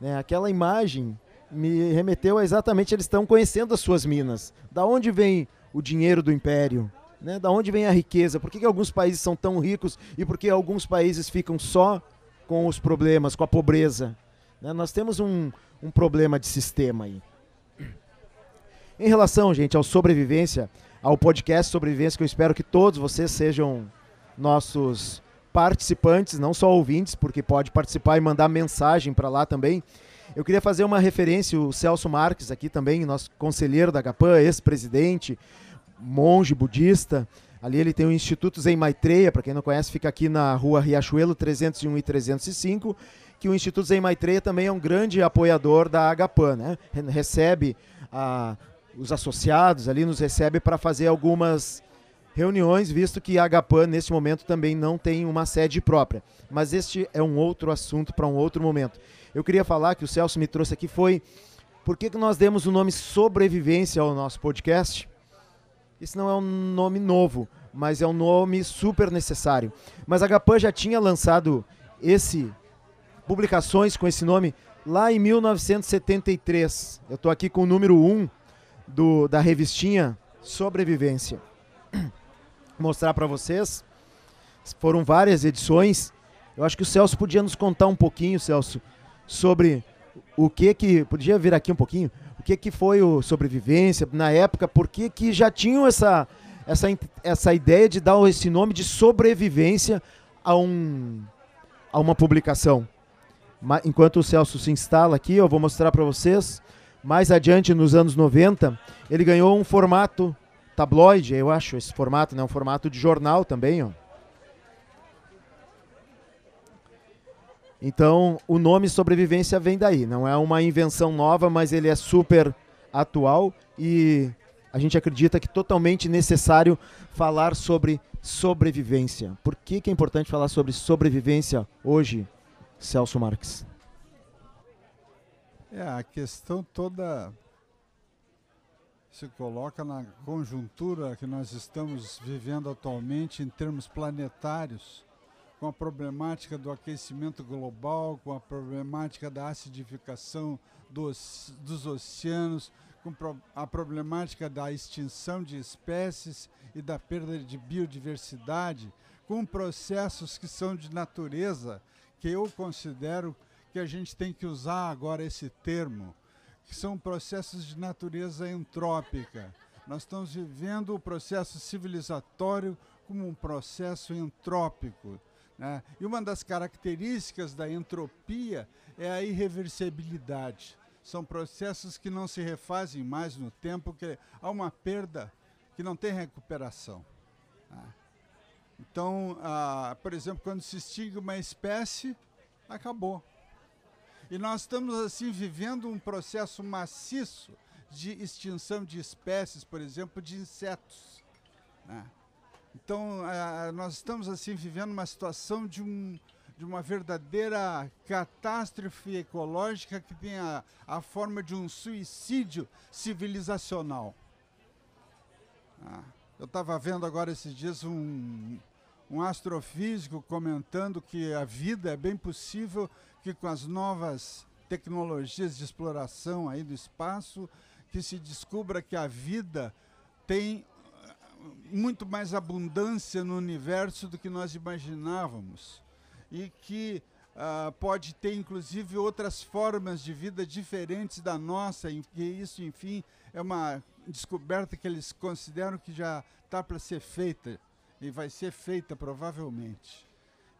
Né, aquela imagem me remeteu a exatamente eles estão conhecendo as suas minas. Da onde vem o dinheiro do império? Né? Da onde vem a riqueza? Por que, que alguns países são tão ricos e por que alguns países ficam só com os problemas, com a pobreza? Né? Nós temos um, um problema de sistema aí. Em relação, gente, ao sobrevivência, ao podcast Sobrevivência, que eu espero que todos vocês sejam nossos participantes, não só ouvintes, porque pode participar e mandar mensagem para lá também. Eu queria fazer uma referência, o Celso Marques aqui também, nosso conselheiro da GAPAN, ex-presidente, monge budista. Ali ele tem o Instituto Zen Maitreya, para quem não conhece, fica aqui na rua Riachuelo 301 e 305, que o Instituto Zen Maitreya também é um grande apoiador da Agapan, né? Recebe a, os associados ali, nos recebe para fazer algumas reuniões, visto que a Agapan nesse momento também não tem uma sede própria. Mas este é um outro assunto para um outro momento. Eu queria falar que o Celso me trouxe aqui foi por que, que nós demos o nome sobrevivência ao nosso podcast? Esse não é um nome novo, mas é um nome super necessário. Mas a Agapan já tinha lançado esse publicações com esse nome lá em 1973. Eu estou aqui com o número 1 do, da revistinha Sobrevivência mostrar para vocês. Foram várias edições. Eu acho que o Celso podia nos contar um pouquinho, Celso, sobre o que que podia vir aqui um pouquinho, o que que foi o sobrevivência na época, por que que já tinham essa essa essa ideia de dar esse nome de sobrevivência a um a uma publicação. Enquanto o Celso se instala aqui, eu vou mostrar para vocês. Mais adiante, nos anos 90, ele ganhou um formato tabloide, eu acho, esse formato, né? Um formato de jornal também, ó. Então, o nome sobrevivência vem daí. Não é uma invenção nova, mas ele é super atual e a gente acredita que totalmente necessário falar sobre sobrevivência. Por que, que é importante falar sobre sobrevivência hoje, Celso Marques? É, a questão toda se coloca na conjuntura que nós estamos vivendo atualmente em termos planetários, com a problemática do aquecimento global, com a problemática da acidificação dos, dos oceanos, com a problemática da extinção de espécies e da perda de biodiversidade, com processos que são de natureza, que eu considero que a gente tem que usar agora esse termo, que são processos de natureza entrópica. Nós estamos vivendo o processo civilizatório como um processo entrópico. Né? E uma das características da entropia é a irreversibilidade. São processos que não se refazem mais no tempo, que há uma perda que não tem recuperação. Né? Então, ah, por exemplo, quando se extingue uma espécie, acabou. E nós estamos assim vivendo um processo maciço de extinção de espécies, por exemplo, de insetos. Né? Então, nós estamos assim vivendo uma situação de, um, de uma verdadeira catástrofe ecológica que tem a, a forma de um suicídio civilizacional. Ah, eu estava vendo agora esses dias um, um astrofísico comentando que a vida é bem possível que com as novas tecnologias de exploração aí do espaço, que se descubra que a vida tem eh, muito mais abundância no universo do que nós imaginávamos. E que uh, pode ter inclusive outras formas de vida diferentes da nossa, e isso, enfim, é uma descoberta que eles consideram que já está para ser feita e vai ser feita provavelmente.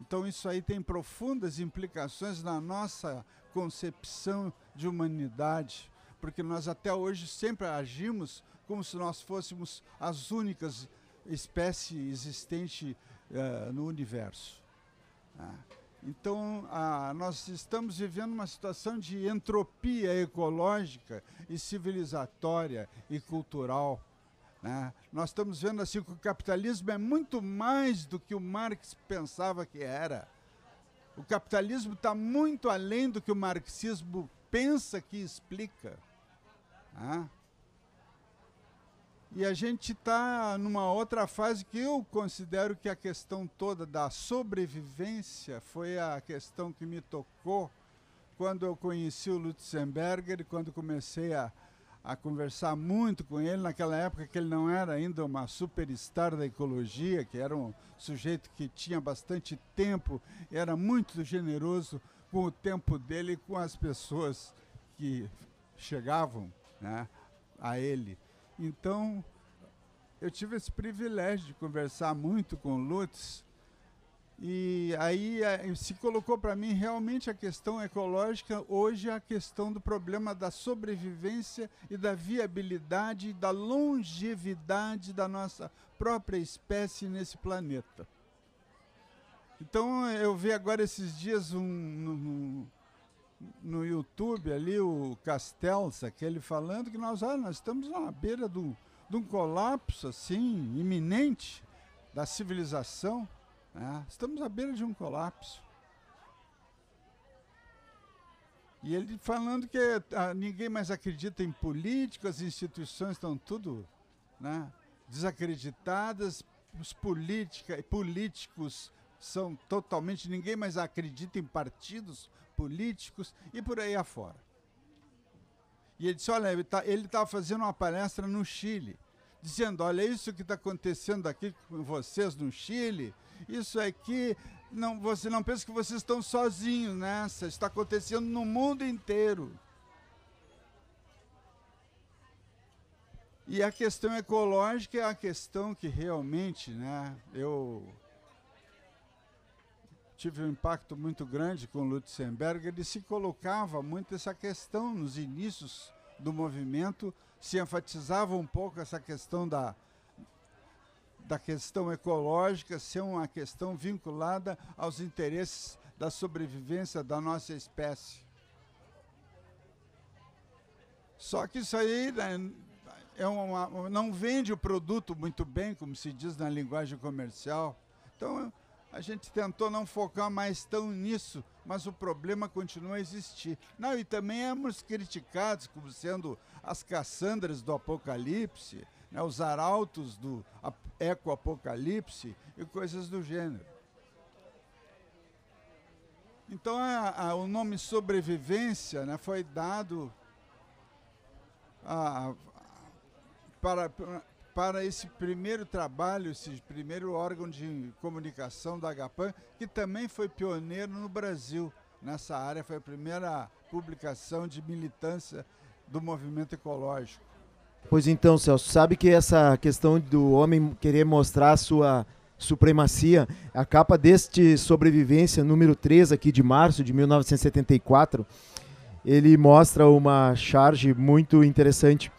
Então isso aí tem profundas implicações na nossa concepção de humanidade, porque nós até hoje sempre agimos como se nós fôssemos as únicas espécies existentes uh, no universo. Ah. Então, nós estamos vivendo uma situação de entropia ecológica e civilizatória e cultural né? Nós estamos vendo assim que o capitalismo é muito mais do que o Marx pensava que era. O capitalismo está muito além do que o marxismo pensa que explica. Ah. E a gente está numa outra fase que eu considero que a questão toda da sobrevivência foi a questão que me tocou quando eu conheci o Lutzenberger e quando comecei a, a conversar muito com ele, naquela época que ele não era ainda uma superstar da ecologia, que era um sujeito que tinha bastante tempo, era muito generoso com o tempo dele e com as pessoas que chegavam né, a ele. Então, eu tive esse privilégio de conversar muito com Lutz, e aí eh, se colocou para mim realmente a questão ecológica, hoje a questão do problema da sobrevivência e da viabilidade, da longevidade da nossa própria espécie nesse planeta. Então eu vi agora esses dias um, no, no YouTube ali o Castells, aquele falando que nós, ah, nós estamos na beira do, de um colapso assim iminente da civilização. Né? Estamos à beira de um colapso. E ele falando que ah, ninguém mais acredita em política, as instituições estão tudo né, desacreditadas, os política, políticos são totalmente. ninguém mais acredita em partidos políticos e por aí afora. E ele disse: olha, ele tá, estava fazendo uma palestra no Chile, dizendo: olha, isso que está acontecendo aqui com vocês no Chile, isso aqui, não, você não pensa que vocês estão sozinhos nessa, está acontecendo no mundo inteiro. E a questão ecológica é a questão que realmente, né, eu tive um impacto muito grande com o Lutzenberg, ele se colocava muito essa questão nos inícios do movimento, se enfatizava um pouco essa questão da, da questão ecológica ser uma questão vinculada aos interesses da sobrevivência da nossa espécie. Só que isso aí né, é uma, não vende o produto muito bem, como se diz na linguagem comercial. Então, a gente tentou não focar mais tão nisso, mas o problema continua a existir. Não, e também éramos criticados como sendo as Cassandras do Apocalipse, né, os arautos do eco-apocalipse e coisas do gênero. Então, a, a, o nome sobrevivência né, foi dado a, para, para esse primeiro trabalho, esse primeiro órgão de comunicação da Agapan, que também foi pioneiro no Brasil nessa área, foi a primeira publicação de militância do movimento ecológico. Pois então, Celso, sabe que essa questão do homem querer mostrar sua supremacia, a capa deste Sobrevivência, número 3 aqui de março de 1974, ele mostra uma charge muito interessante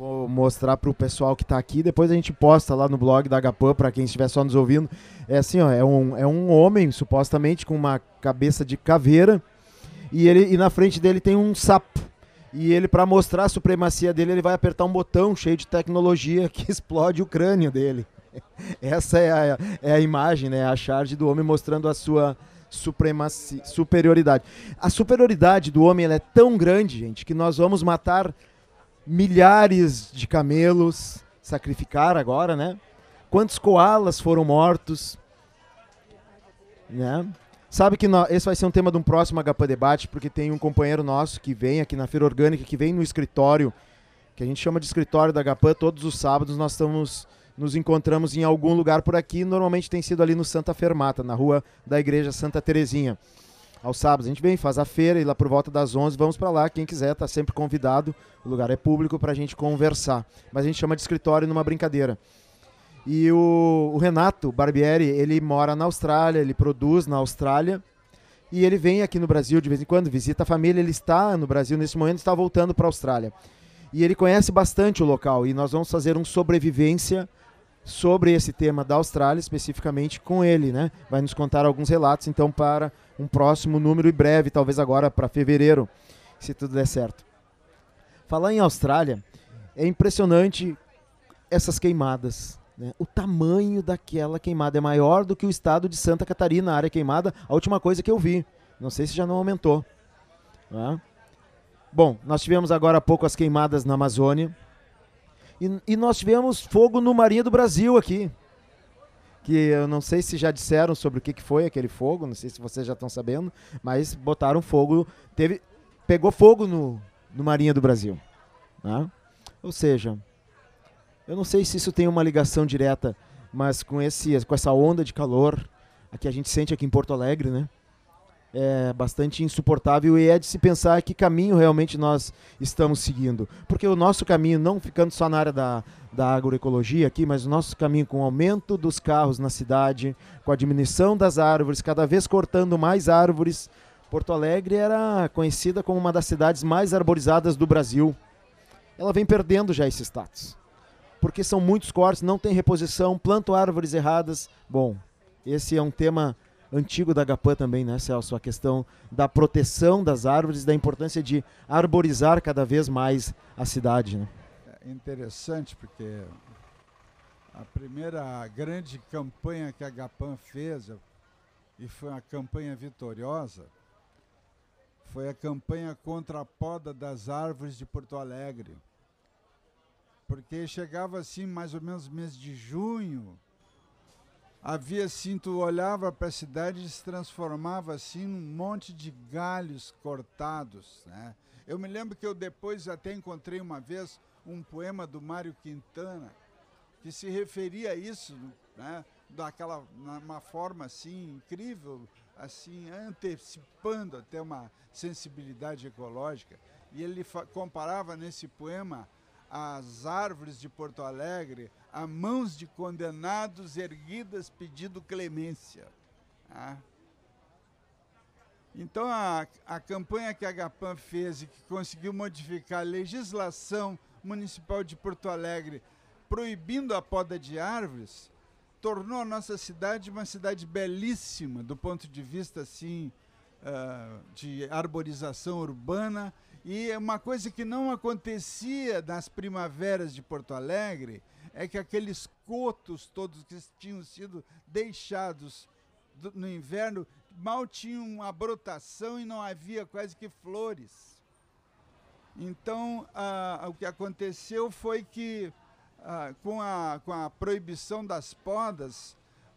Vou mostrar para o pessoal que está aqui. Depois a gente posta lá no blog da Agapan para quem estiver só nos ouvindo. É assim, ó, é um, é um homem supostamente com uma cabeça de caveira e ele e na frente dele tem um sapo. E ele para mostrar a supremacia dele, ele vai apertar um botão cheio de tecnologia que explode o crânio dele. Essa é a, é a imagem, né? A charge do homem mostrando a sua supremacia, superioridade. A superioridade do homem é tão grande, gente, que nós vamos matar milhares de camelos sacrificar agora, né? Quantos koalas foram mortos, né? Sabe que nós, esse vai ser um tema de um próximo HP Debate, porque tem um companheiro nosso que vem aqui na Feira Orgânica, que vem no escritório, que a gente chama de escritório da HP, todos os sábados nós estamos nos encontramos em algum lugar por aqui, normalmente tem sido ali no Santa Fermata, na rua da Igreja Santa Terezinha aos sábados. A gente vem, faz a feira e lá por volta das 11 vamos para lá. Quem quiser está sempre convidado. O lugar é público para a gente conversar. Mas a gente chama de escritório numa brincadeira. E o, o, Renato Barbieri, ele mora na Austrália, ele produz na Austrália. E ele vem aqui no Brasil de vez em quando, visita a família. Ele está no Brasil nesse momento, está voltando para a Austrália. E ele conhece bastante o local. E nós vamos fazer um sobrevivência sobre esse tema da Austrália, especificamente com ele, né? Vai nos contar alguns relatos, então, para um próximo número e breve, talvez agora para fevereiro, se tudo der certo. Falar em Austrália, é impressionante essas queimadas. Né? O tamanho daquela queimada é maior do que o estado de Santa Catarina, a área queimada, a última coisa que eu vi. Não sei se já não aumentou. Né? Bom, nós tivemos agora há pouco as queimadas na Amazônia. E, e, nós tivemos fogo no Marinha do Brasil aqui. Que eu não sei se já disseram sobre o que, que foi aquele fogo, não sei se vocês já estão sabendo, mas botaram fogo, teve, pegou fogo no, no Marinha do Brasil. Né? Ou seja, eu não sei se isso tem uma ligação direta, mas com, esse, com essa onda de calor que a gente sente aqui em Porto Alegre, né? É bastante insuportável e é de se pensar que caminho realmente nós estamos seguindo. Porque o nosso caminho, não ficando só na área da, da agroecologia aqui, mas o nosso caminho com o aumento dos carros na cidade, com a diminuição das árvores, cada vez cortando mais árvores. Porto Alegre era conhecida como uma das cidades mais arborizadas do Brasil. Ela vem perdendo já esse status porque são muitos cortes, não tem reposição, plantam árvores erradas. Bom, esse é um tema antigo da GAPAN também, né, Celso? A questão da proteção das árvores, da importância de arborizar cada vez mais a cidade. Né? É interessante, porque a primeira grande campanha que a GAPAN fez, e foi uma campanha vitoriosa, foi a campanha contra a poda das árvores de Porto Alegre porque chegava assim mais ou menos mês de junho, havia assim, tu olhava para a cidade e se transformava assim num monte de galhos cortados, né? Eu me lembro que eu depois até encontrei uma vez um poema do Mário Quintana que se referia a isso, né? Daquela uma forma assim incrível, assim antecipando até uma sensibilidade ecológica. E ele comparava nesse poema as árvores de Porto Alegre a mãos de condenados erguidas pedindo clemência. Ah. Então, a, a campanha que a GAPAN fez e que conseguiu modificar a legislação municipal de Porto Alegre, proibindo a poda de árvores, tornou a nossa cidade uma cidade belíssima do ponto de vista assim uh, de arborização urbana e uma coisa que não acontecia nas primaveras de Porto Alegre é que aqueles cotos todos que tinham sido deixados do, no inverno mal tinham uma brotação e não havia quase que flores. Então, ah, o que aconteceu foi que, ah, com, a, com a proibição das podas,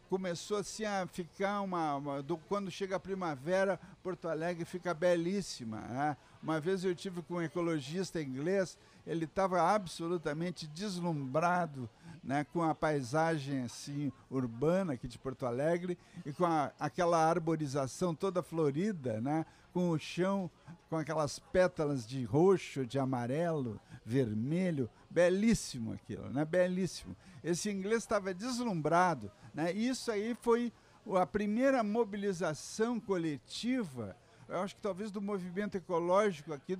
começou assim a ficar uma, uma do, quando chega a primavera, Porto Alegre fica belíssima. Né? Uma vez eu tive com um ecologista inglês, ele estava absolutamente deslumbrado né, com a paisagem assim urbana aqui de Porto Alegre e com a, aquela arborização toda florida, né, com o chão com aquelas pétalas de roxo, de amarelo, vermelho, belíssimo aquilo, né, belíssimo. Esse inglês estava deslumbrado, né, e isso aí foi a primeira mobilização coletiva eu acho que talvez do movimento ecológico aqui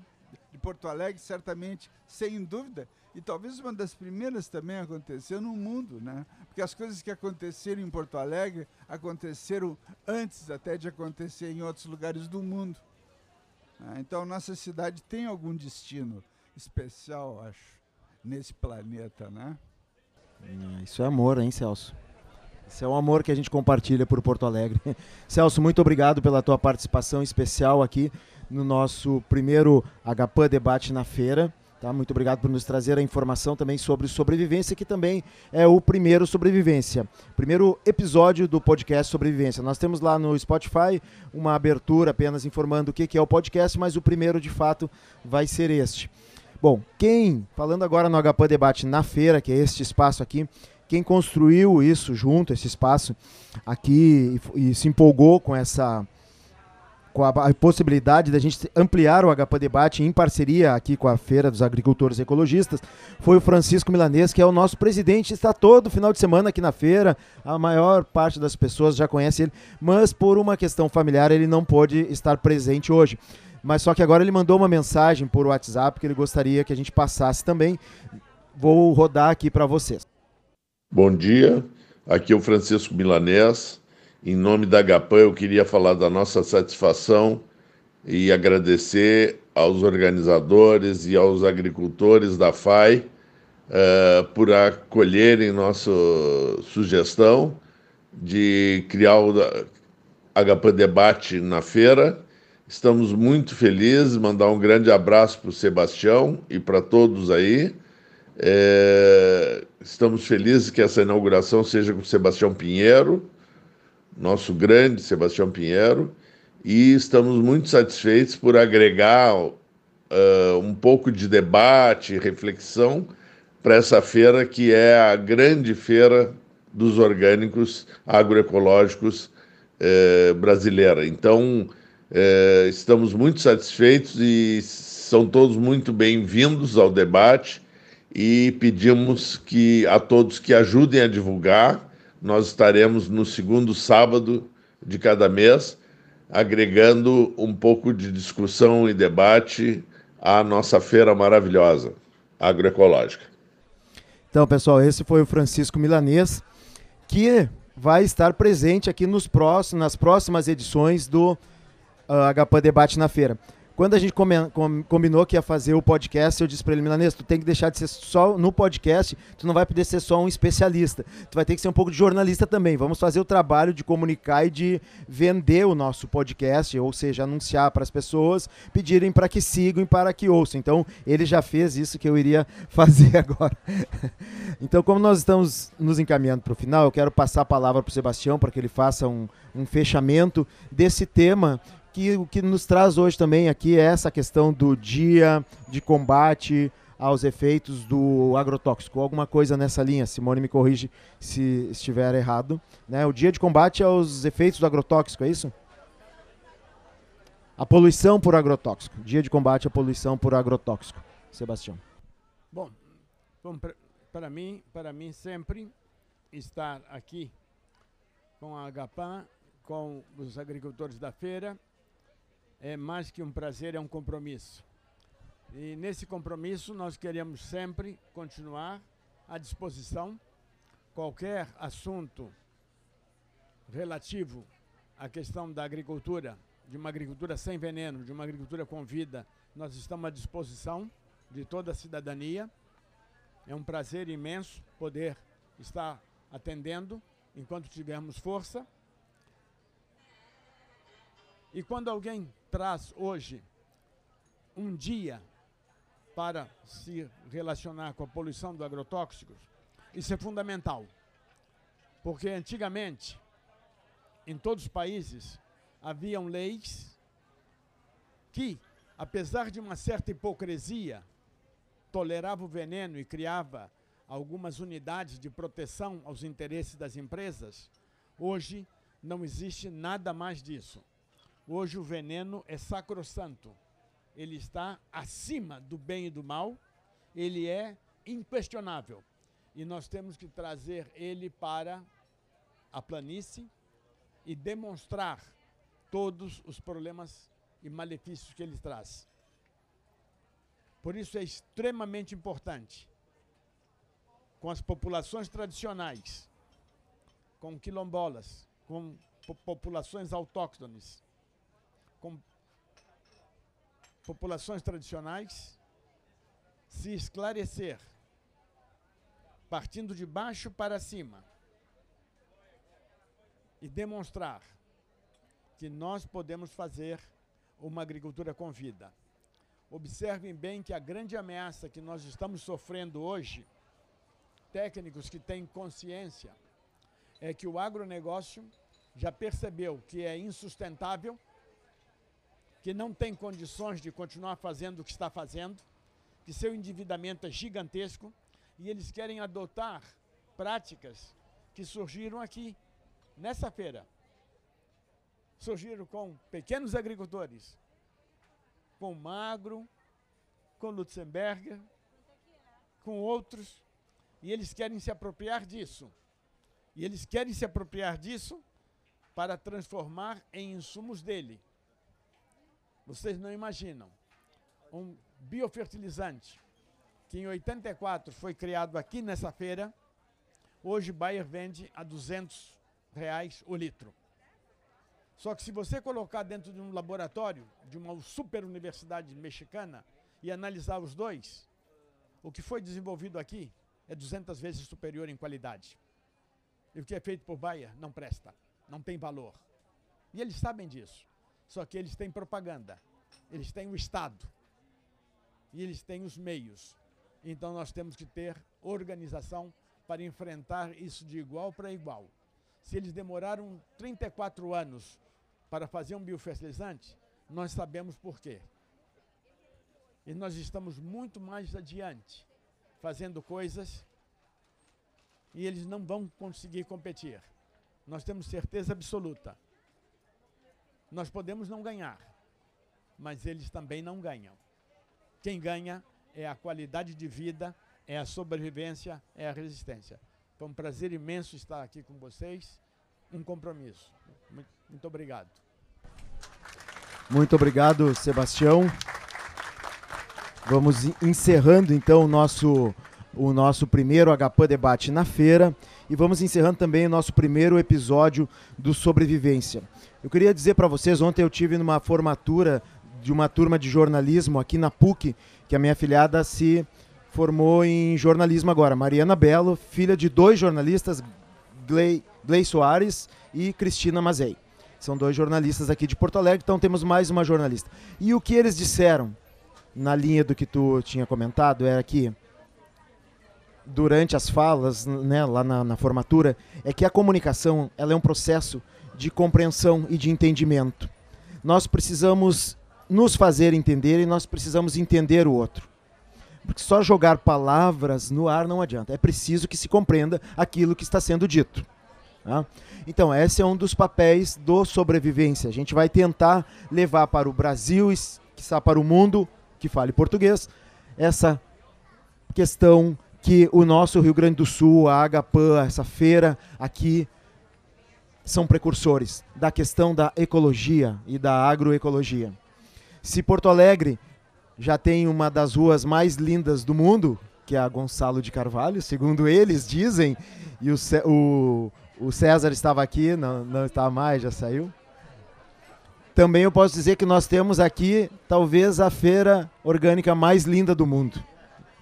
de Porto Alegre, certamente, sem dúvida, e talvez uma das primeiras também aconteceu no mundo, né? Porque as coisas que aconteceram em Porto Alegre aconteceram antes até de acontecer em outros lugares do mundo. Né? Então, nossa cidade tem algum destino especial, acho, nesse planeta, né? Isso é amor, hein, Celso? Esse é o amor que a gente compartilha por Porto Alegre. Celso, muito obrigado pela tua participação especial aqui no nosso primeiro HPAN Debate na Feira. Tá? Muito obrigado por nos trazer a informação também sobre sobrevivência, que também é o primeiro sobrevivência. Primeiro episódio do podcast Sobrevivência. Nós temos lá no Spotify uma abertura apenas informando o que é o podcast, mas o primeiro de fato vai ser este. Bom, quem, falando agora no HPAN Debate na feira, que é este espaço aqui, quem construiu isso junto, esse espaço aqui, e, e se empolgou com essa com a, a, possibilidade da gente ampliar o HP Debate em parceria aqui com a Feira dos Agricultores Ecologistas, foi o Francisco Milanês, que é o nosso presidente, está todo final de semana aqui na feira, a maior parte das pessoas já conhece ele, mas por uma questão familiar ele não pôde estar presente hoje. Mas só que agora ele mandou uma mensagem por WhatsApp que ele gostaria que a gente passasse também. Vou rodar aqui para vocês. Bom dia, aqui é o Francisco Milanés. Em nome da GAPAN, eu queria falar da nossa satisfação e agradecer aos organizadores e aos agricultores da FAI uh, por acolherem nossa sugestão de criar o HP Debate na feira. Estamos muito felizes, mandar um grande abraço para o Sebastião e para todos aí. É, estamos felizes que essa inauguração seja com Sebastião Pinheiro, nosso grande Sebastião Pinheiro, e estamos muito satisfeitos por agregar uh, um pouco de debate, reflexão para essa feira que é a grande feira dos orgânicos agroecológicos uh, brasileira. Então, uh, estamos muito satisfeitos e são todos muito bem-vindos ao debate e pedimos que a todos que ajudem a divulgar. Nós estaremos no segundo sábado de cada mês agregando um pouco de discussão e debate à nossa feira maravilhosa agroecológica. Então, pessoal, esse foi o Francisco Milanês, que vai estar presente aqui nos próximos, nas próximas edições do uh, ah, HP Debate na Feira. Quando a gente combinou que ia fazer o podcast, eu disse para ele, Milanês, tu tem que deixar de ser só no podcast, tu não vai poder ser só um especialista. Tu vai ter que ser um pouco de jornalista também. Vamos fazer o trabalho de comunicar e de vender o nosso podcast, ou seja, anunciar para as pessoas, pedirem para que sigam e para que ouçam. Então, ele já fez isso que eu iria fazer agora. então, como nós estamos nos encaminhando para o final, eu quero passar a palavra para o Sebastião para que ele faça um, um fechamento desse tema que o que nos traz hoje também aqui é essa questão do dia de combate aos efeitos do agrotóxico. Alguma coisa nessa linha, Simone me corrige se estiver errado. Né? O dia de combate aos efeitos do agrotóxico, é isso? A poluição por agrotóxico. Dia de combate à poluição por agrotóxico. Sebastião. Bom, bom para mim, para mim sempre estar aqui com a Agapan, com os agricultores da feira, é mais que um prazer, é um compromisso. E nesse compromisso nós queremos sempre continuar à disposição. Qualquer assunto relativo à questão da agricultura, de uma agricultura sem veneno, de uma agricultura com vida, nós estamos à disposição de toda a cidadania. É um prazer imenso poder estar atendendo enquanto tivermos força. E quando alguém traz hoje um dia para se relacionar com a poluição dos agrotóxicos, isso é fundamental. Porque antigamente, em todos os países, haviam leis que, apesar de uma certa hipocrisia, tolerava o veneno e criava algumas unidades de proteção aos interesses das empresas, hoje não existe nada mais disso. Hoje o veneno é sacrossanto. Ele está acima do bem e do mal. Ele é inquestionável. E nós temos que trazer ele para a planície e demonstrar todos os problemas e malefícios que ele traz. Por isso é extremamente importante com as populações tradicionais, com quilombolas, com populações autóctones, com populações tradicionais, se esclarecer, partindo de baixo para cima, e demonstrar que nós podemos fazer uma agricultura com vida. Observem bem que a grande ameaça que nós estamos sofrendo hoje, técnicos que têm consciência, é que o agronegócio já percebeu que é insustentável que não tem condições de continuar fazendo o que está fazendo, que seu endividamento é gigantesco e eles querem adotar práticas que surgiram aqui, nessa feira. Surgiram com pequenos agricultores, com Magro, com Lutzenberger, com outros, e eles querem se apropriar disso. E eles querem se apropriar disso para transformar em insumos dele. Vocês não imaginam. Um biofertilizante que em 84 foi criado aqui nessa feira, hoje Bayer vende a 200 reais o litro. Só que se você colocar dentro de um laboratório de uma super universidade mexicana e analisar os dois, O que foi desenvolvido aqui é 200 vezes superior em qualidade. E o que é feito por Baia não presta, não tem valor. E eles sabem disso. Só que eles têm propaganda, eles têm o Estado e eles têm os meios. Então nós temos que ter organização para enfrentar isso de igual para igual. Se eles demoraram 34 anos para fazer um biofertilizante, nós sabemos por quê. E nós estamos muito mais adiante, fazendo coisas e eles não vão conseguir competir. Nós temos certeza absoluta. Nós podemos não ganhar, mas eles também não ganham. Quem ganha é a qualidade de vida, é a sobrevivência, é a resistência. Foi um prazer imenso estar aqui com vocês. Um compromisso. Muito, muito obrigado. Muito obrigado, Sebastião. Vamos encerrando então o nosso, o nosso primeiro HPAN debate na feira e vamos encerrando também o nosso primeiro episódio do Sobrevivência. Eu queria dizer para vocês, ontem eu tive numa formatura de uma turma de jornalismo aqui na PUC, que a minha afilhada se formou em jornalismo agora. Mariana Belo, filha de dois jornalistas, Glei, Glei Soares e Cristina Mazei. São dois jornalistas aqui de Porto Alegre, então temos mais uma jornalista. E o que eles disseram? na linha do que tu tinha comentado, era que durante as falas, né, lá na, na, formatura, é que a comunicação ela é um processo de compreensão e de entendimento. Nós precisamos nos fazer entender e nós precisamos entender o outro. Porque só jogar palavras no ar não adianta. É preciso que se compreenda aquilo que está sendo dito. Tá? Então, esse é um dos papéis do sobrevivência. A gente vai tentar levar para o Brasil, que está para o mundo, que fale português, essa questão que o nosso Rio Grande do Sul, a Agapan, essa feira aqui, são precursores da questão da ecologia e da agroecologia. Se Porto Alegre já tem uma das ruas mais lindas do mundo, que é a Gonçalo de Carvalho, segundo eles dizem, e o, o, o César estava aqui, não, não está mais, já saiu. Também eu posso dizer que nós temos aqui talvez a feira orgânica mais linda do mundo,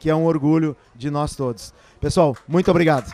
que é um orgulho de nós todos. Pessoal, muito obrigado.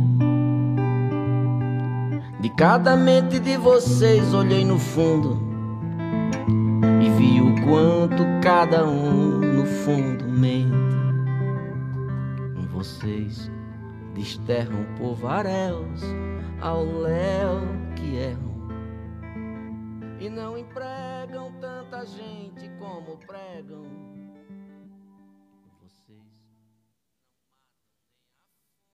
cada mente de vocês olhei no fundo e vi o quanto cada um no fundo mente. Vocês desterram povaréus ao léu que erram e não empregam tanta gente como pregam